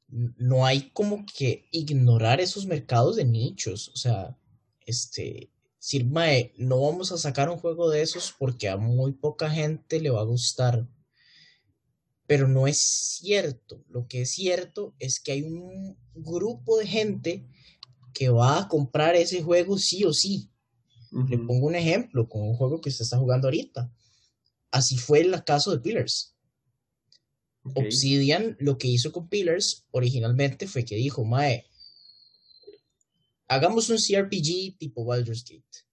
no hay como que ignorar esos mercados de nichos. O sea, este, mae, no vamos a sacar un juego de esos porque a muy poca gente le va a gustar. Pero no es cierto. Lo que es cierto es que hay un grupo de gente que va a comprar ese juego sí o sí. Le pongo un ejemplo con un juego que se está jugando ahorita. Así fue el caso de Pillars. Obsidian lo que hizo con Pillars originalmente fue que dijo, Mae, hagamos un CRPG tipo Baldur's Gate.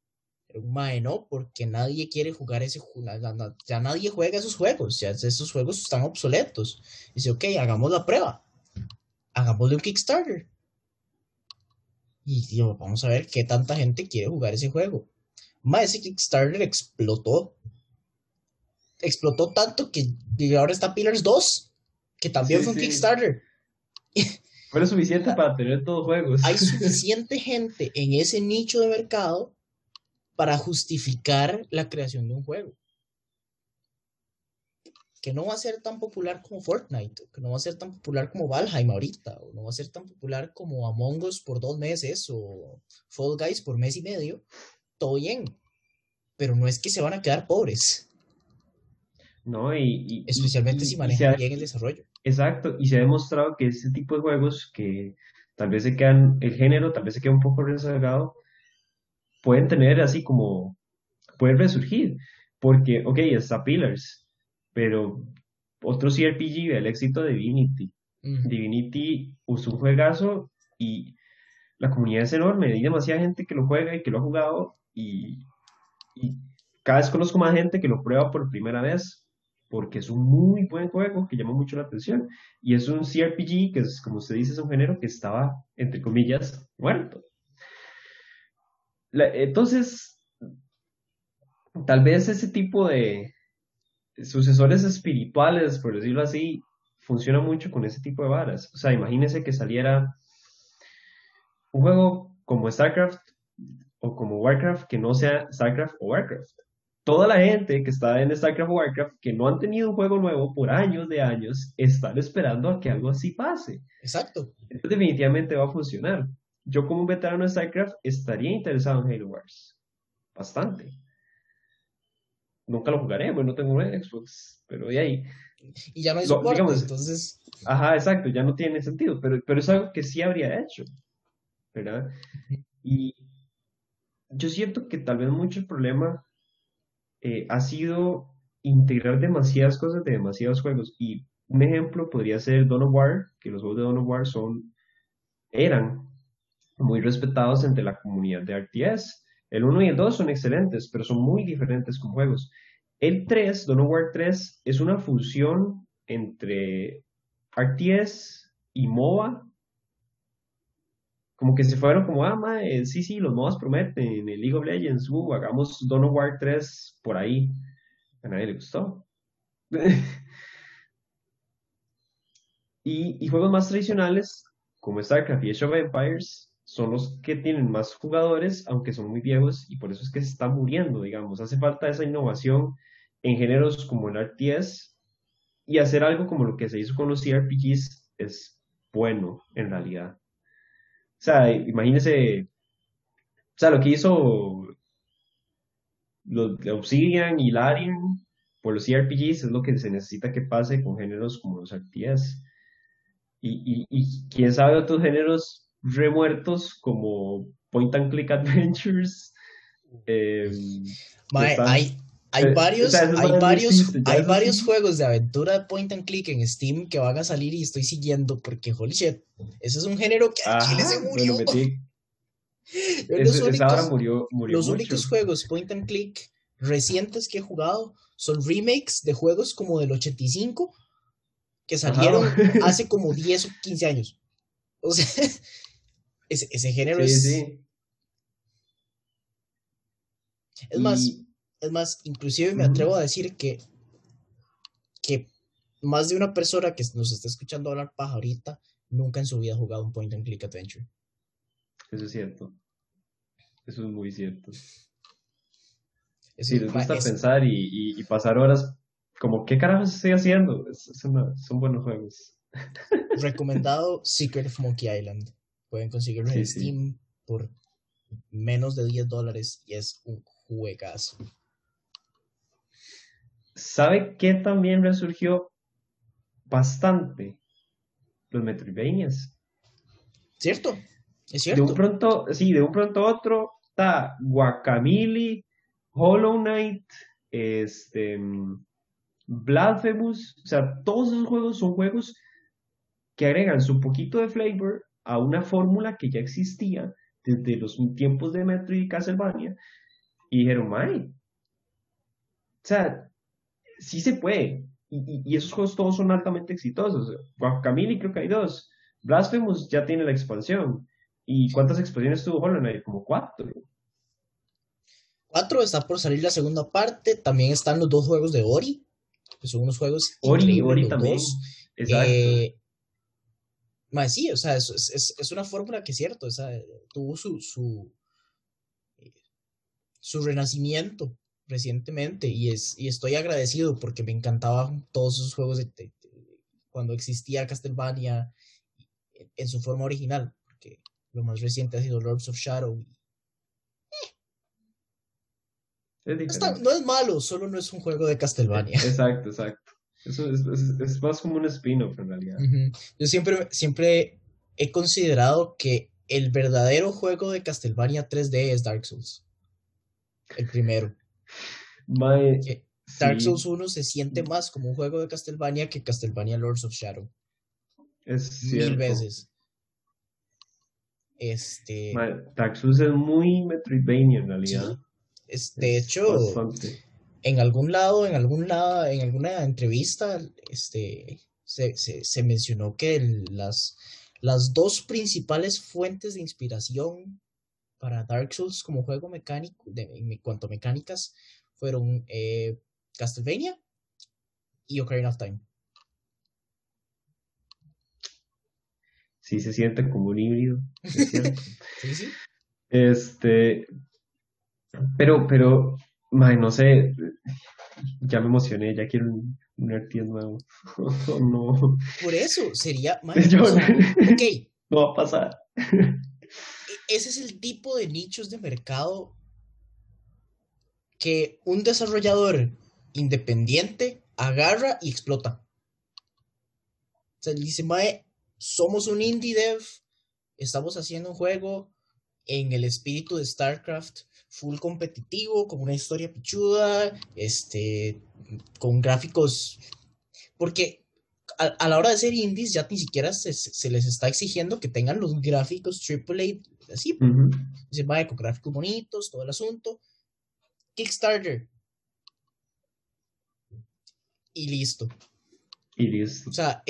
Mae, no, porque nadie quiere jugar ese juego, ya nadie juega esos juegos, ya esos juegos están obsoletos. Dice, ok, hagamos la prueba. Hagámosle un Kickstarter. Y vamos a ver qué tanta gente quiere jugar ese juego. Mae, ese Kickstarter explotó explotó tanto que ahora está Pillars 2, que también fue un Kickstarter. Fue suficiente [laughs] para tener todos juegos. Hay [laughs] suficiente gente en ese nicho de mercado para justificar la creación de un juego. Que no va a ser tan popular como Fortnite, que no va a ser tan popular como Valheim ahorita, o no va a ser tan popular como Among Us por dos meses, o Fall Guys por mes y medio. Todo bien. Pero no es que se van a quedar pobres. ¿no? Y, Especialmente si manejan bien el desarrollo. Exacto, y se ha demostrado que este tipo de juegos que tal vez se quedan, el género tal vez se queda un poco rezagado, pueden tener así como, pueden resurgir, porque, ok, está Pillars, pero otro CRPG, el éxito de Divinity. Divinity usó un juegazo y la comunidad es enorme, hay demasiada gente que lo juega y que lo ha jugado y, y cada vez conozco más gente que lo prueba por primera vez porque es un muy buen juego que llama mucho la atención. Y es un CRPG que, es, como usted dice, es un género que estaba, entre comillas, muerto. Entonces, tal vez ese tipo de sucesores espirituales, por decirlo así, funciona mucho con ese tipo de varas. O sea, imagínese que saliera un juego como StarCraft o como Warcraft que no sea StarCraft o Warcraft toda la gente que está en StarCraft o Warcraft, que no han tenido un juego nuevo por años de años, están esperando a que algo así pase. Exacto. Entonces definitivamente va a funcionar. Yo como un veterano de StarCraft estaría interesado en Halo Wars. Bastante. Nunca lo jugaré, bueno, no tengo un Xbox, pero de ahí. Y ya no hay soporte, entonces... Ajá, exacto, ya no tiene sentido, pero, pero es algo que sí habría hecho, ¿verdad? Y yo siento que tal vez mucho el problema eh, ha sido integrar demasiadas cosas de demasiados juegos. Y un ejemplo podría ser Dawn of War, que los juegos de Dawn of War son, eran muy respetados entre la comunidad de RTS. El 1 y el 2 son excelentes, pero son muy diferentes como juegos. El 3, Dawn of War 3, es una fusión entre RTS y MOBA como que se fueron como, ah, sí, sí, los modos prometen, en el League of Legends, uh, hagamos Dawn of War 3 por ahí. A nadie le gustó. [laughs] y, juegos más tradicionales, como StarCraft y Age of Empires, son los que tienen más jugadores, aunque son muy viejos, y por eso es que se está muriendo, digamos. Hace falta esa innovación en géneros como el RTS, y hacer algo como lo que se hizo con los CRPGs es bueno, en realidad. O sea, imagínese, o sea, lo que hizo los Obsidian y Larian por los CRPGs es lo que se necesita que pase con géneros como los RTS. Y, y, quién sabe otros géneros remuertos como Point and Click Adventures. Eh, hay, hay varios, hay varios, hay varios juegos de aventura de point and click en Steam que van a salir y estoy siguiendo porque holy shit, ese es un género que a Chile se murió. los, únicos, murió, los únicos juegos point and click recientes que he jugado son remakes de juegos como del 85 que salieron [laughs] hace como 10 o 15 años. O sea, [laughs] ese, ese género es. Sí. Es más, es más, inclusive me atrevo a decir que, que más de una persona que nos está escuchando hablar paja ahorita, nunca en su vida ha jugado un point and click adventure. Eso es cierto. Eso es muy cierto. sí, les gusta pensar y, pasar horas como, ¿qué carajos estoy haciendo? son buenos juegos. Recomendado [laughs] Secret of Monkey Island. Pueden conseguirlo en Steam por menos de 10 dólares y es un juegazo. ¿Sabe qué también resurgió bastante? Los Metroidvanias. ¿Cierto? Es cierto. De un pronto, sí, de un pronto a otro está Guacamole, Hollow Knight, este, Blasphemous, o sea, todos esos juegos son juegos que agregan su poquito de flavor a una fórmula que ya existía desde los tiempos de Metroid y Castlevania y dijeron, ¡ay! O sea, sí se puede. Y, esos juegos todos son altamente exitosos. Guacamole creo que hay dos. Blasphemous ya tiene la expansión. ¿Y cuántas expansiones tuvo Hollow Knight? Como cuatro. Cuatro, está por salir la segunda parte. También están los dos juegos de Ori, que son unos juegos Ori, Ori también. Exacto. Eh, sí, o sea, es, es, una fórmula que es cierto, o sea, tuvo su, su, su renacimiento recientemente y, es, y estoy agradecido porque me encantaban todos esos juegos de, cuando existía Castlevania en su forma original, porque lo más reciente ha sido Lords of Shadow. Eh, no es malo, solo no es un juego de Castlevania. Exacto, exacto. Eso es, más como un spin-off en realidad. Yo siempre, siempre he considerado que el verdadero juego de Castlevania 3D es Dark Souls. El primero. Dark Souls 1 se siente más como un juego de Castlevania que Castlevania Lords of Shadow. Es Mil veces. Este. Dark Souls es muy Metroidvania en realidad. Es, de hecho, en algún lado, en algún lado, en alguna entrevista, este, se, mencionó que las, las dos principales fuentes de inspiración para Dark Souls como juego mecánico, en cuanto a mecánicas, fueron eh, Castlevania y Ocarina of Time. Sí, se siente como un híbrido. [laughs] sí, sí. Este, pero, pero, no sé, ya me emocioné, ya quiero un, un nuevo. [laughs] no. Por eso, sería, [laughs] ok. [laughs] No va a pasar. E, ese es el tipo de nichos de mercado que un desarrollador independiente agarra y explota. O sea, dice, Mae, somos un indie dev, estamos haciendo un juego en el espíritu de StarCraft, full competitivo, con una historia pichuda, este, con gráficos, porque a, la hora de ser indies ya ni siquiera se, les está exigiendo que tengan los gráficos AAA, así, se va con gráficos bonitos, todo el asunto. Kickstarter. Y listo. Y listo. O sea,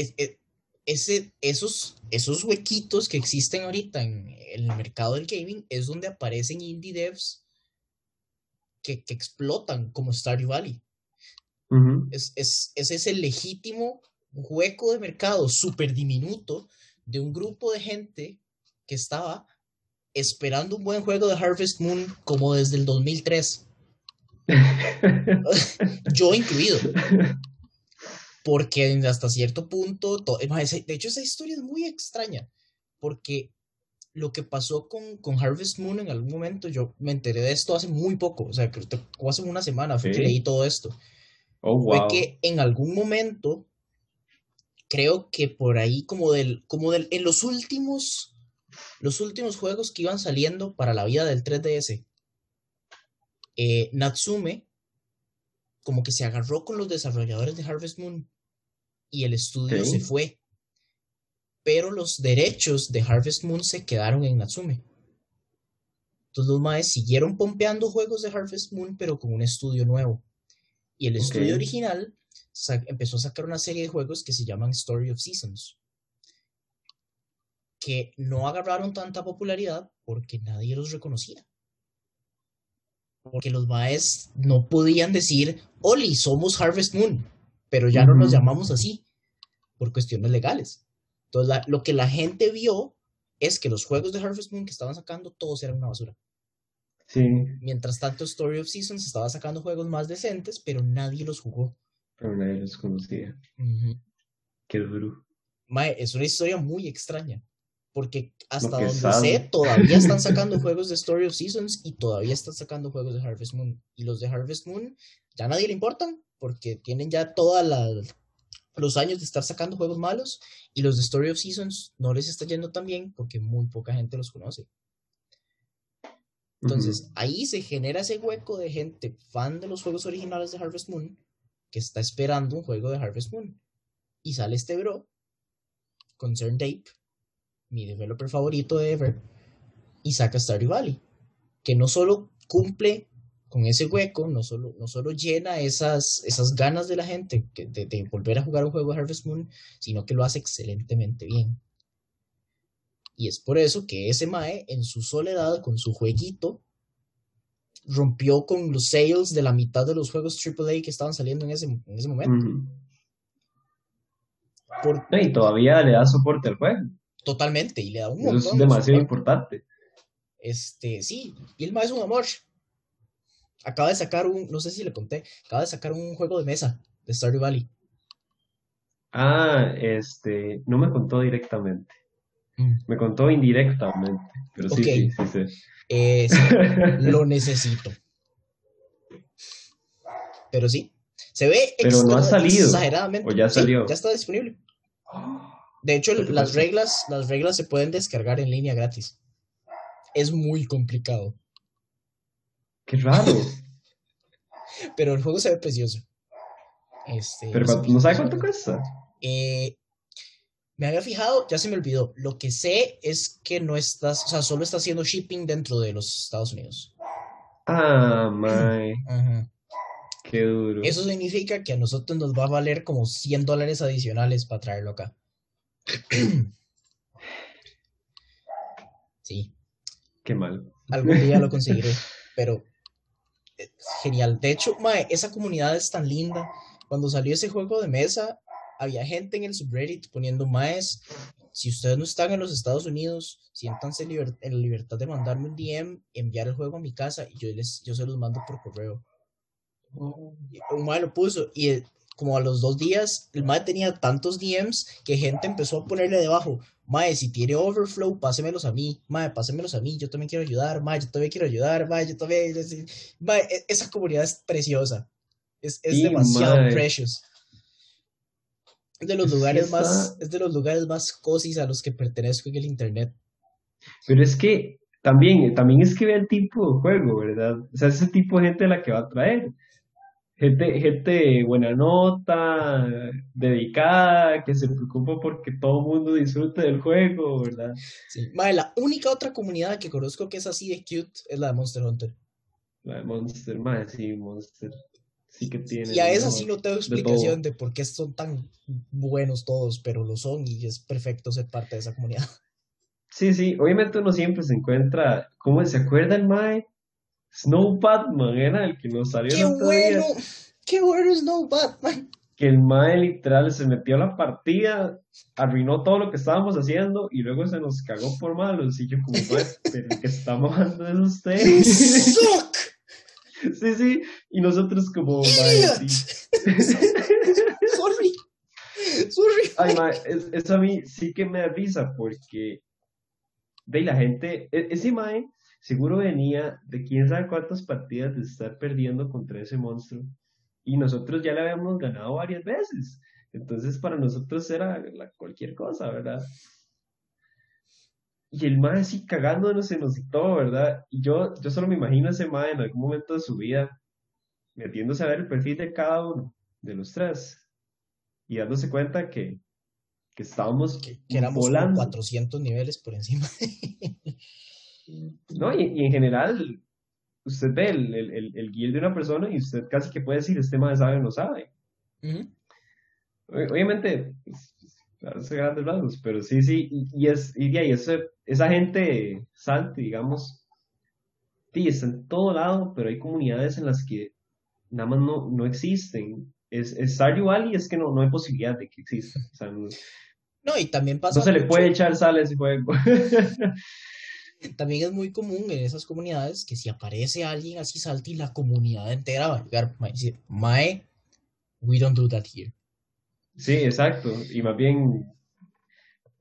ese, esos, esos huequitos que existen ahorita en, el mercado del gaming es donde aparecen indie devs que, explotan como Stardew Valley. es, es, ese es el legítimo hueco de mercado súper diminuto de un grupo de gente que estaba esperando un buen juego de Harvest Moon como desde el 2003. [laughs] [laughs] Yo incluido. Porque hasta cierto punto, de hecho esa historia es muy extraña, porque lo que pasó con, con, Harvest Moon en algún momento, yo me enteré de esto hace muy poco, o sea, que hace una semana fue que leí todo esto. Oh, fue que en algún momento, creo que por ahí como del, como del, en los últimos, los últimos juegos que iban saliendo para la vida del 3DS, eh, Natsume como que se agarró con los desarrolladores de Harvest Moon y el estudio se fue pero los derechos de Harvest Moon se quedaron en Natsume. Entonces los maes siguieron pompeando juegos de Harvest Moon, pero con un estudio nuevo. Y el estudio original empezó a sacar una serie de juegos que se llaman Story of Seasons, que no agarraron tanta popularidad porque nadie los reconocía. Porque los maes no podían decir, Oli, somos Harvest Moon pero ya no nos llamamos así por cuestiones legales. Entonces, la- lo que la gente vio es que los juegos de Harvest Moon que estaban sacando, todos eran una basura. Sí, Mientras tanto, Story of Seasons estaba sacando juegos más decentes, pero nadie los jugó. pero nadie los conocía. Ujú. Qué duro. Mae, es una historia muy extraña. Porque hasta donde sé, todavía están sacando juegos de Story of Seasons y todavía están sacando juegos de Harvest Moon. Y los de Harvest Moon ya a nadie le importan porque tienen ya todos los años de estar sacando juegos malos. Y los de Story of Seasons no les está yendo tan bien porque muy poca gente los conoce. Entonces, ahí se genera ese hueco de gente fan de los juegos originales de Harvest Moon que está esperando un juego de Harvest Moon. Y sale este bro, Concerned Ape, mi developer favorito de Ever, y saca Stardew Valley, que no solo cumple con ese hueco, no solo, no solo llena esas, esas ganas de la gente que- de, de volver a jugar un juego de Harvest Moon, sino que lo hace excelentemente bien. Y es por eso que ese Mae, en su soledad, con su jueguito, rompió con los sales de la mitad de los juegos AAA que estaban saliendo en ese, en ese momento. Y todavía le da soporte al juego. totalmente, y le da un Eso montón es de demasiado importante. Este, sí, y el Mae es un amor. Acaba de sacar un, no sé si le conté, acaba de sacar un juego de mesa de Stardew Valley. Ah, este, no me contó directamente. Mm. Me contó indirectamente. Pero sí, sí, sí, sí. Eh, sí, lo necesito. Pero sí, se ve Pero no ha salido, exageradamente. o ya Sí, salió. ya está disponible. [gasps] De hecho, ¿Qué te las reglas, las reglas se pueden descargar en línea gratis. Es muy complicado, Qué raro. [laughs] pero el juego se ve precioso. Este, Pero sí, ¿cuánto- ¿no sabe sí. cuánto cuesta? Eh, me había fijado, ya se me olvidó. Lo que sé es que no estás, o sea, solo está haciendo shipping dentro de los Estados Unidos. Ah, [clears throat] my, Ajá. qué duro. Eso significa que a nosotros nos va a valer como 100 dólares adicionales para traerlo acá. [clears throat] Sí, Qué mal. algún día lo conseguiré, [laughs] pero genial. De hecho, mae, esa comunidad es tan linda. Cuando salió ese juego de mesa, había gente en el subreddit poniendo maes. Si ustedes no están en los Estados Unidos, siéntanse liber- en la libertad de mandarme un DM, enviar el juego a mi casa y yo, les, yo se los mando por correo. Y un mae lo puso y como a los dos días el mae tenía tantos DMs que gente empezó a ponerle debajo, mae, si tiene overflow, pásemelos a mí, mae, pásemelos a mí, yo también quiero ayudar, mae, yo también quiero ayudar, mae, yo también, es- mae, e- esa comunidad es preciosa, es, es Sí, demasiado mae. precious. Es de los Sí lugares está- más, es de los lugares más cosis a los que pertenezco en el internet. Pero es que también, también es que ve el tipo de juego, ¿verdad? O sea, ese tipo de gente la que va a traer. Gente, gente buena nota, dedicada, que se preocupa porque todo el mundo disfrute del juego, ¿verdad? Sí. Mae, la única otra comunidad que conozco que es así de cute es la de Monster Hunter. La de Monster, más sí, Monster. Sí que tiene. Y a mejor. sí no tengo explicación de por qué son tan buenos todos, pero lo son y es perfecto ser parte de esa comunidad. Sí, sí, obviamente uno siempre se encuentra, ¿cómo se acuerda el Mae? Snow Batman era el que nos salió ¡Qué el otro día, bueno! ¡Qué bueno es No Batman! que el Mae literal se metió a la partida, arruinó todo lo que estábamos haciendo y luego se nos cagó por malos y yo como, "Mae, [laughs] pero el que está mamando es usted. ¡You suck! [laughs] Sí, sí, y nosotros como, "Mae, ¡Idiot! sí". [laughs] Sorry. Sorry. Ay, mae, es- eso a mí sí que me da risa porque de ahí la gente, e- ese mae seguro venía de quién sabe cuántas partidas de estar perdiendo contra ese monstruo y nosotros ya le habíamos ganado varias veces. Entonces para nosotros era la- cualquier cosa, ¿verdad? Y el mae así cagándonos en nos todo, ¿verdad? Y yo, yo solo me imagino a ese mae en algún momento de su vida metiéndose a ver el perfil de cada uno de los tres y dándose cuenta que, que estábamos Que, que éramos volando. 400 niveles por encima. No, y, y en general, usted ve el, el, el, guild de una persona y usted casi que puede decir, este mae sabe o no sabe. Ujú. O- Obviamente, pues, hace grandes rasgos, pero sí, sí, y, y es, y ahí, ese- esa gente salte, digamos, sí, está en todo lado, pero hay comunidades en las que nada más no, no existen. es, es Stardew Valley, es que no, no hay posibilidad de que exista. O sea, no, No, y también pasa no se le mucho- puede echar sal a ese juego. [laughs] También es muy común en esas comunidades que si aparece alguien así salta y la comunidad entera va a llegar a decir, Mae, we don't do that here. Sí, exacto. Y más bien,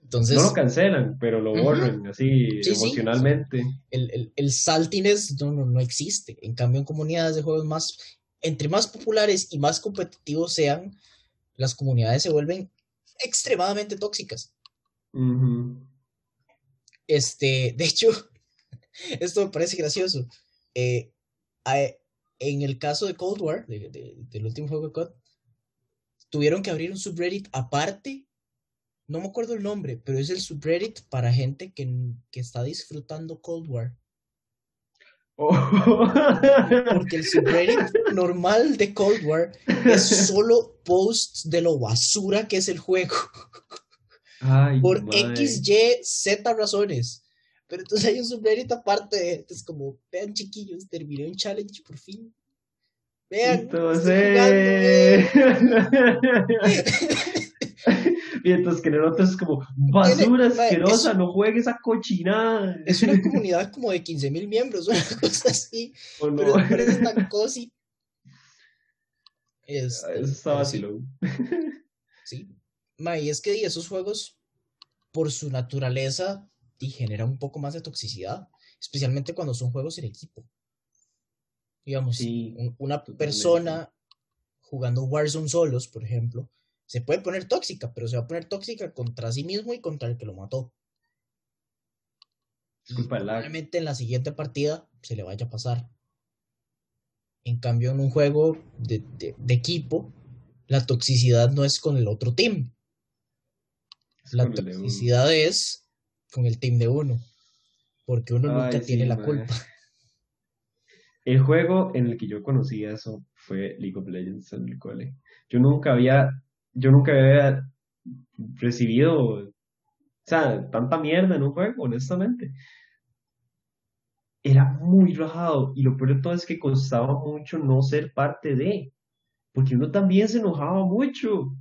Entonces, no lo cancelan, pero lo Ujú. borran así Sí, sí. emocionalmente. el, el, el saltiness no, no, no existe. En cambio, en comunidades de juegos más, entre más populares y más competitivos sean, las comunidades se vuelven extremadamente tóxicas. Ujú. Este, de hecho, [laughs] esto me parece gracioso. Eh, en el caso de Cold War, de- de- del último juego de COD, tuvieron que abrir un subreddit aparte. No me acuerdo el nombre, pero es el subreddit para gente que, que está disfrutando Cold War. Oh. Porque el subreddit [laughs] normal de Cold War es solo posts de lo basura que es el juego. Ay, Por mae. X, Y, Z razones. Pero entonces hay un subreddit aparte. Es como, vean chiquillos, terminé un challenge por fin. Vean, [laughs] Entonces, mientras que en el otro es como basura Tiene- asquerosa, es- no juegues esa cochinada. Es una [laughs] comunidad como de 15 mil miembros, una cosa así. ¿O no? Pero parece tan [laughs] cozy. Este, Eso está vacilón. Sí. Ma, y es que esos juegos, por su naturaleza, di, generan un poco más de toxicidad, especialmente cuando son juegos en equipo. Digamos, Sí, un- una totalmente. persona jugando Warzone solos, por ejemplo, se puede poner tóxica, pero se va a poner tóxica contra sí mismo y contra el que lo mató. Es culpa del lag. Probablemente en la siguiente partida se le vaya a pasar. En cambio, en un juego de, de- de equipo, la toxicidad no es con el otro team. La con toxicidad es con el team de uno. Porque uno nunca tiene la culpa. [laughs] El juego en el que yo conocí eso fue League of Legends en el cole. Yo nunca había, yo nunca había recibido, o sea, tanta mierda en un juego, honestamente. Era muy rajado y lo peor de todo es que costaba mucho no ser parte de, porque uno también se enojaba mucho.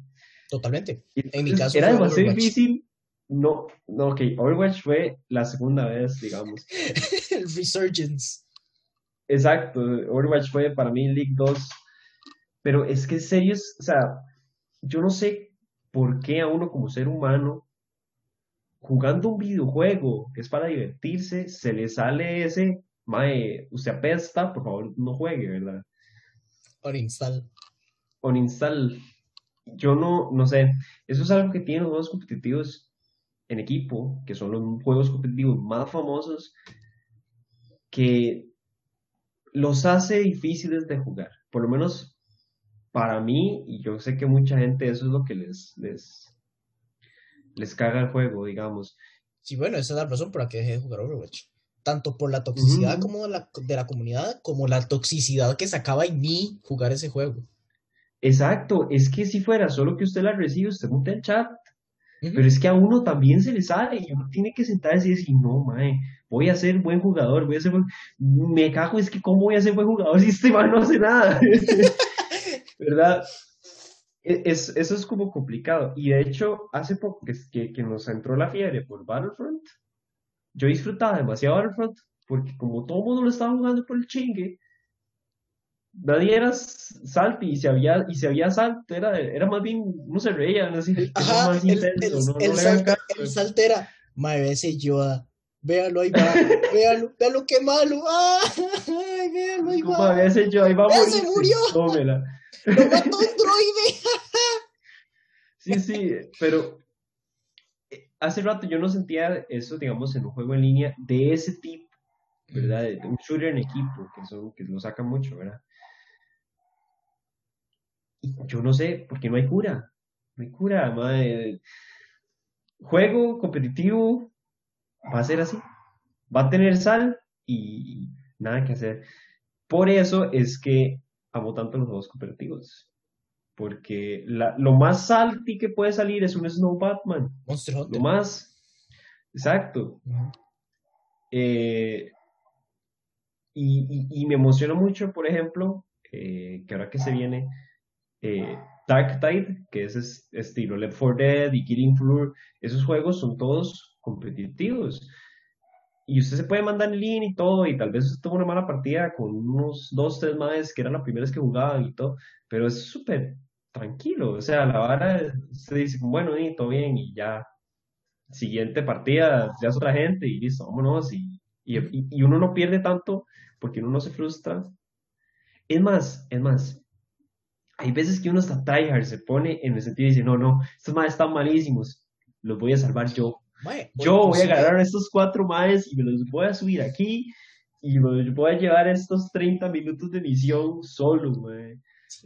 Totalmente. En mi entonces caso era demasiado Overwatch. difícil. No, no, ok, Overwatch fue la segunda vez, digamos. [laughs] el Resurgence. Exacto, Overwatch fue para mí League 2, pero es que en serio, o sea, yo no sé por qué a uno como ser humano, jugando un videojuego que es para divertirse, se le sale ese, mae, usted apesta, por favor no juegue, ¿verdad? Uninstall. Uninstall. Yo no, no sé, eso es algo que tienen los juegos competitivos en equipo, que son los juegos competitivos más famosos, que los hace difíciles de jugar. Por lo menos para mí, y yo sé que mucha gente eso es lo que les, les, les caga el juego, digamos. Sí, bueno, esa es la razón por la que dejé de jugar Overwatch. Tanto por la toxicidad como de la, de la comunidad, como la toxicidad que sacaba en mí jugar ese juego. Exacto, es que si fuera solo que usted la recibe, usted monta el chat, pero es que a uno también se le sale y uno tiene que sentarse y decir, no, mae, voy a ser buen jugador, voy a ser buen... Me cago, es que cómo voy a ser buen jugador si este man no hace nada, [laughs] ¿verdad? E- Es, eso es como complicado. Y de hecho, hace poco que, que, que nos entró la fiebre por Battlefront, yo disfrutaba demasiado Battlefront porque como todo el mundo lo estaba jugando por el chingue, nadie era salty y si había, y si había salto era, era más bien, no se reían así, Ajá, más el, intenso, el- no, no el hagan salta- el saltera. Madre, ese Yoda. Véalo, ahí va. Véalo, véalo, qué malo. Ay, véalo, ahí va. había hecho yo, ahí va a ¡Ya se murió! tómela. Lo mató un droide. [laughs] Sí, sí, pero eh, hace rato yo no sentía eso, digamos, en un juego en línea de ese tipo, ¿verdad? De un shooter en equipo, que son, que lo sacan mucho, ¿verdad? Yo no sé, porque no hay cura. No hay cura, madre. Juego competitivo va a ser así. Va a tener sal y nada que hacer. Por eso es que amo tanto los juegos competitivos. Porque la- lo más salty que puede salir es un Snow Batman. Monster Lo más. Exacto. Eh, y, y- y me emociona mucho, por ejemplo, eh, que ahora que se viene eh, Dark Tide, que es estilo Left 4 Dead y Killing Floor, esos juegos son todos competitivos. Y usted se puede mandar en línea y todo, y tal vez usted tuvo una mala partida con unos dos, tres más que eran las primeras que jugaban y todo, pero es súper tranquilo. O sea, la vara se dice, bueno, y todo bien, y ya, siguiente partida, ya es otra gente, y listo, vámonos. Y, y, y uno no pierde tanto porque uno no se frustra. Es más, es más, hay veces que uno está tryhard, se pone en el sentido de decir, no, no, estos más están malísimos, los voy a salvar yo. yo voy a agarrar a estos cuatro maes y me los voy a subir aquí y me los voy a llevar estos 30 minutos de misión solo,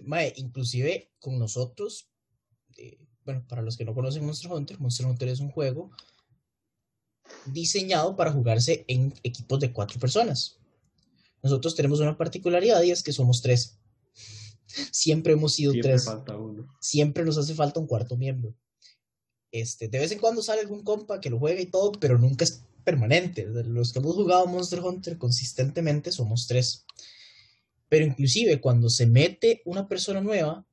mae. inclusive con nosotros, eh, bueno, para los que no conocen Monster Hunter, Monster Hunter es un juego diseñado para jugarse en equipos de cuatro personas. Nosotros tenemos una particularidad y es que somos tres. Siempre hemos sido tres. Siempre nos hace falta un cuarto miembro. Este, de vez en cuando sale algún compa que lo juega y todo, pero nunca es permanente. Los que hemos jugado Monster Hunter consistentemente somos tres. Pero inclusive cuando se mete una persona nueva,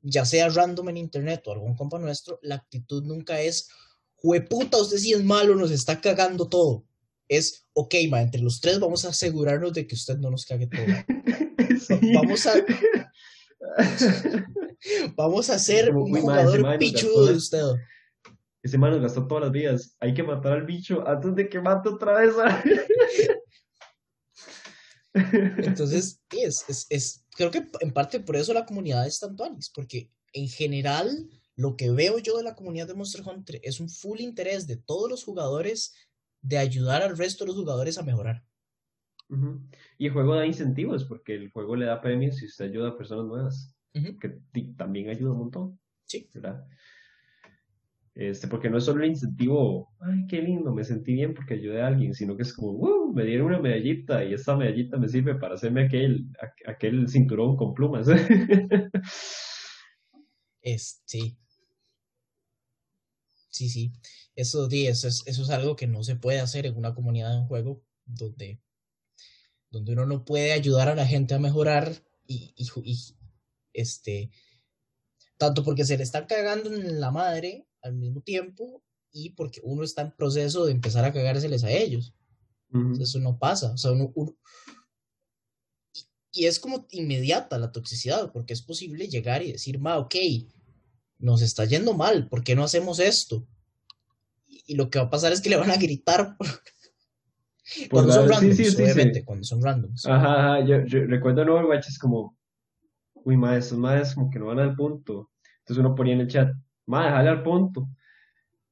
ya sea random en internet o algún compa nuestro, la actitud nunca es, jueputa, usted sí es malo, nos está cagando todo. Es, ok, ma, entre los tres vamos a asegurarnos de que usted no nos cague todo. [laughs] Vamos a. [laughs] Vamos a hacer un jugador pichudo de usted. Ese man nos gastó todas las vidas. Hay que matar al bicho antes de que mate otra vez. [laughs] Entonces, es, es, creo que en parte por eso la comunidad es tan tuanis, porque en general lo que veo yo de la comunidad de Monster Hunter es un full interés de todos los jugadores de ayudar al resto de los jugadores a mejorar. Y el juego da incentivos porque el juego le da premios si usted ayuda a personas nuevas, que también ayuda un montón. Sí. ¿verdad? Este, porque no es solo el incentivo, ay, qué lindo, me sentí bien porque ayudé a alguien, sino que es como, wow, me dieron una medallita y esta medallita me sirve para hacerme aquel, aquel cinturón con plumas. [laughs] es, sí. Sí, sí. Eso, eso, es, eso es algo que no se puede hacer en una comunidad de un juego donde donde uno no puede ayudar a la gente a mejorar y, este, tanto porque se le está cagando en la madre al mismo tiempo y porque uno está en proceso de empezar a cagárseles a ellos. Eso no pasa. O sea, uno, y, es como inmediata la toxicidad, porque es posible llegar y decir, ma, ok, nos está yendo mal, ¿por qué no hacemos esto? Y, lo que va a pasar es que le van a gritar [laughs] cuando son randoms, sí, obviamente, cuando son randoms. Ajá, yo, recuerdo en Overwatch es como, uy, madre, estos madres como que no van al punto. Entonces uno ponía en el chat, madre, déjale al punto.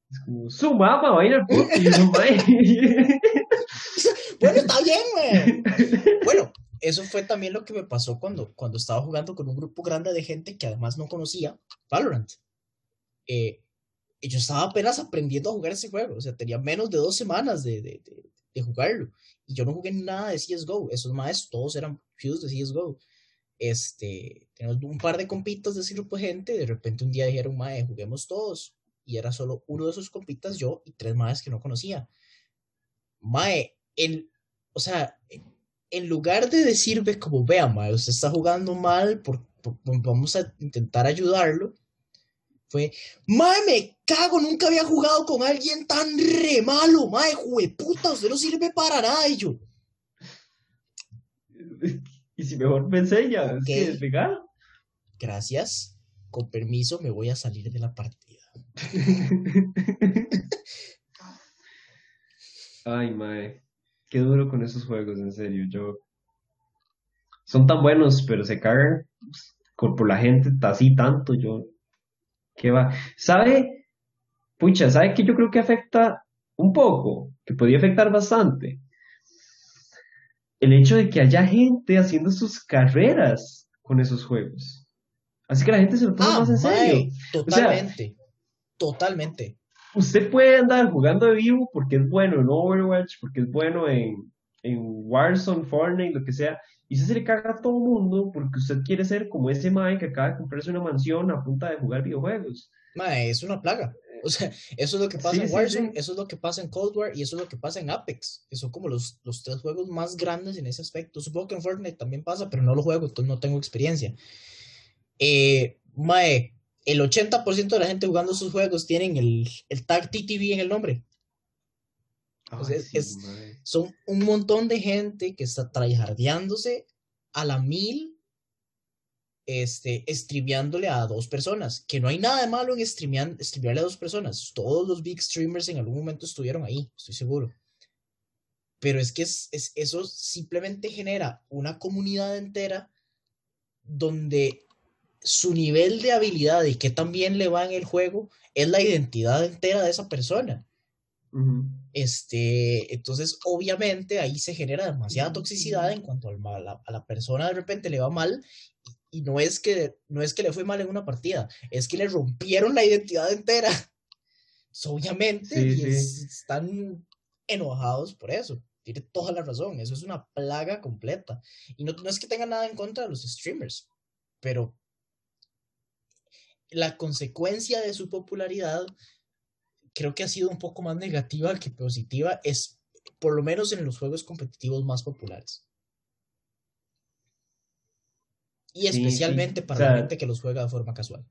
Es como, su mamá va a ir al punto. Y yo, [laughs] bueno, está bien, güey. [laughs] Eso fue también lo que me pasó cuando, cuando estaba jugando con un grupo grande de gente que además no conocía Valorant. Eh, y yo estaba apenas aprendiendo a jugar ese juego, o sea, tenía menos de dos semanas de, de, de jugarlo. Y yo no jugué nada de CSGO. Esos más todos eran fuse de CSGO. Este, tenemos un par de compitas de ese grupo de gente. De repente un día dijeron, mae, juguemos todos. Y era solo uno de esos compitas, yo y tres más que no conocía. Mae, en, o sea, en lugar de decirme como, vea, mae, usted está jugando mal, por, vamos a intentar ayudarlo fue, mae, me cago, nunca había jugado con alguien tan re malo, mae, jueputa, usted no sirve para nada, y yo. [laughs] Y si mejor me enseña, es Gracias, con permiso me voy a salir de la partida. [laughs] Ay, mae, qué duro con esos juegos, en serio, yo... Son tan buenos, pero se cagan por la gente así tanto, yo ¿Qué va. ¿Sabe? Pucha, ¿sabe que yo creo que afecta un poco? Que podría afectar bastante. El hecho de que haya gente haciendo sus carreras con esos juegos. Así que la gente se lo toma ah, más en serio. totalmente. totalmente. Usted puede andar jugando de vivo porque es bueno en Overwatch, porque es bueno en, en Warzone, Fortnite, lo que sea, y se le caga a todo el mundo porque usted quiere ser como ese Mae que acaba de comprarse una mansión a punta de jugar videojuegos. Mae, es una plaga. O sea, [laughs] eso es lo que pasa en Warzone, eso es lo que pasa en Cold War y eso es lo que pasa en Apex, que son como los, los tres juegos más grandes en ese aspecto. Supongo que en Fortnite también pasa, pero no lo juego, entonces no tengo experiencia. Eh, mae, el 80% de la gente jugando sus juegos tienen el, el tag TTV en el nombre. son un montón de gente que está tryhardeándose a la mil, este, streameándole a dos personas. Que no hay nada de malo en streamearle a dos personas. Todos los big streamers en algún momento estuvieron ahí, estoy seguro. Pero es que es, eso simplemente genera una comunidad entera donde su nivel de habilidad y que también le va en el juego es la identidad entera de esa persona. Este, entonces, obviamente, ahí se genera demasiada toxicidad en cuanto al mal, a, la persona de repente le va mal y, no es que no es que le fue mal en una partida, es que le rompieron la identidad entera. obviamente, están enojados por eso. Tiene toda la razón, eso es una plaga completa. Y no, no es que tenga nada en contra de los streamers, pero la consecuencia de su popularidad creo que ha sido un poco más negativa que positiva, es por lo menos en los juegos competitivos más populares. Y especialmente para la gente que los juega de forma casual.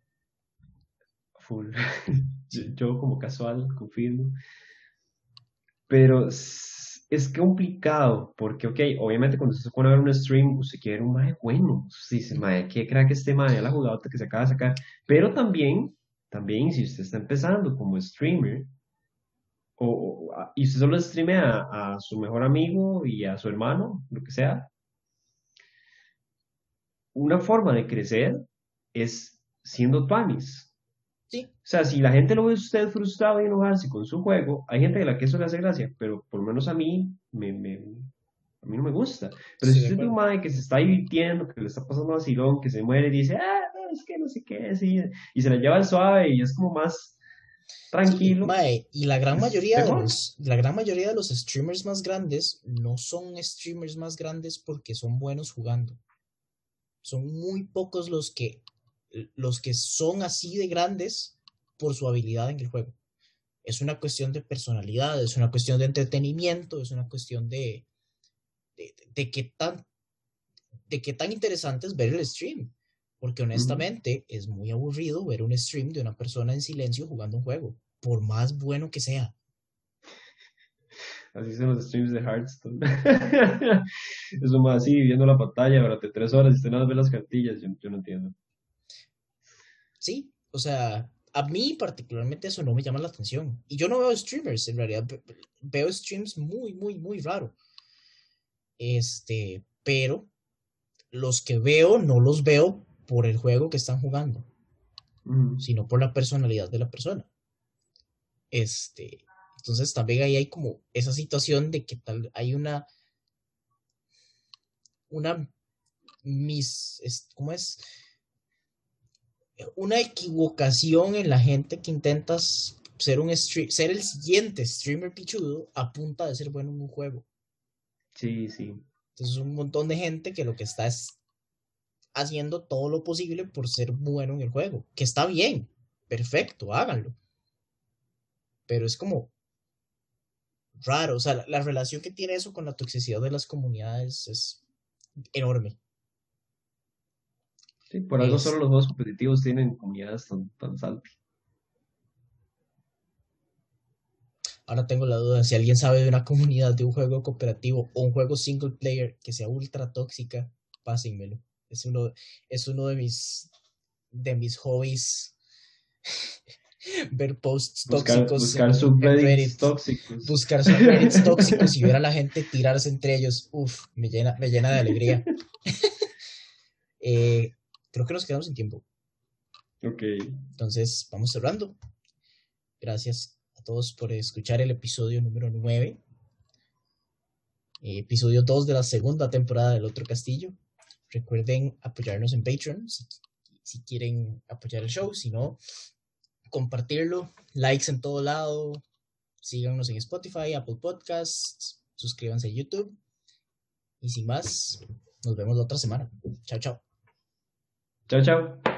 Full. [laughs] yo como casual, confirmo. Pero es complicado, porque, ok, obviamente cuando usted se pone a ver un stream, usted quiere un mae bueno. Usted dice, mae, ¿qué crack este mae? La jugada que se acaba de sacar. Pero también, también, si usted está empezando como streamer, o, y usted solo streamea a, a, su mejor amigo y a su hermano, lo que sea, una forma de crecer es siendo tuanis. O sea, si la gente lo ve usted frustrado y enojarse con su juego, hay gente a la que eso le hace gracia, pero por lo menos a mí, me, me a mí no me gusta. Pero si usted es un madre que se está divirtiendo, que le está pasando vacilón, que se muere y dice, ah, es que no sé qué, sí, y se la lleva al suave y es como más tranquilo. y la gran mayoría de los, la gran mayoría de los streamers más grandes no son streamers más grandes porque son buenos jugando. Son muy pocos los que los que son así de grandes por su habilidad en el juego. Es una cuestión de personalidad, es una cuestión de entretenimiento, es una cuestión de, de, qué, tan, de qué tan interesante es ver el stream. Porque honestamente es muy aburrido ver un stream de una persona en silencio jugando un juego, por más bueno que sea. Así son los streams de Hearthstone. [laughs] Eso más así, viendo la pantalla durante tres horas y usted nada ve las cartillas, yo no entiendo sí, o sea, a mí particularmente eso no me llama la atención. Y yo no veo streamers, en realidad veo streams muy, muy, muy raro. Este, pero los que veo no los veo por el juego que están jugando, sino por la personalidad de la persona. Este, entonces también ahí hay como esa situación de que tal hay una una mis, ¿cómo es? Una equivocación en la gente que intentas ser un ser el siguiente streamer pichudo a punta de ser bueno en un juego. Sí, sí. Entonces un montón de gente que lo que está es haciendo todo lo posible por ser bueno en el juego, que está bien, perfecto, háganlo. Pero es como raro, o sea, la, la relación que tiene eso con la toxicidad de las comunidades es enorme por algo solo los juegos competitivos tienen comunidades tan, tan Ahora tengo la duda, si alguien sabe de una comunidad de un juego cooperativo o un juego single player que sea ultra tóxica, pásenmelo. Es uno, es uno de mis de mis hobbies. [laughs] ver posts tóxicos. Buscar subreddits tóxicos. Buscar subreddits tóxicos y ver a la gente tirarse entre ellos. Uf, me llena, me llena de alegría. [laughs] eh, creo que nos quedamos sin tiempo. Ok. Entonces, vamos cerrando. Gracias a todos por escuchar el episodio número 9. episodio 2 de la segunda temporada del Otro Castillo. Recuerden apoyarnos en Patreon si, si quieren apoyar el show. Si no, compartirlo. Likes en todo lado. Síganos en Spotify, Apple Podcasts. Suscríbanse a YouTube. Y sin más, nos vemos la otra semana. Chao, chao. Chao, chao.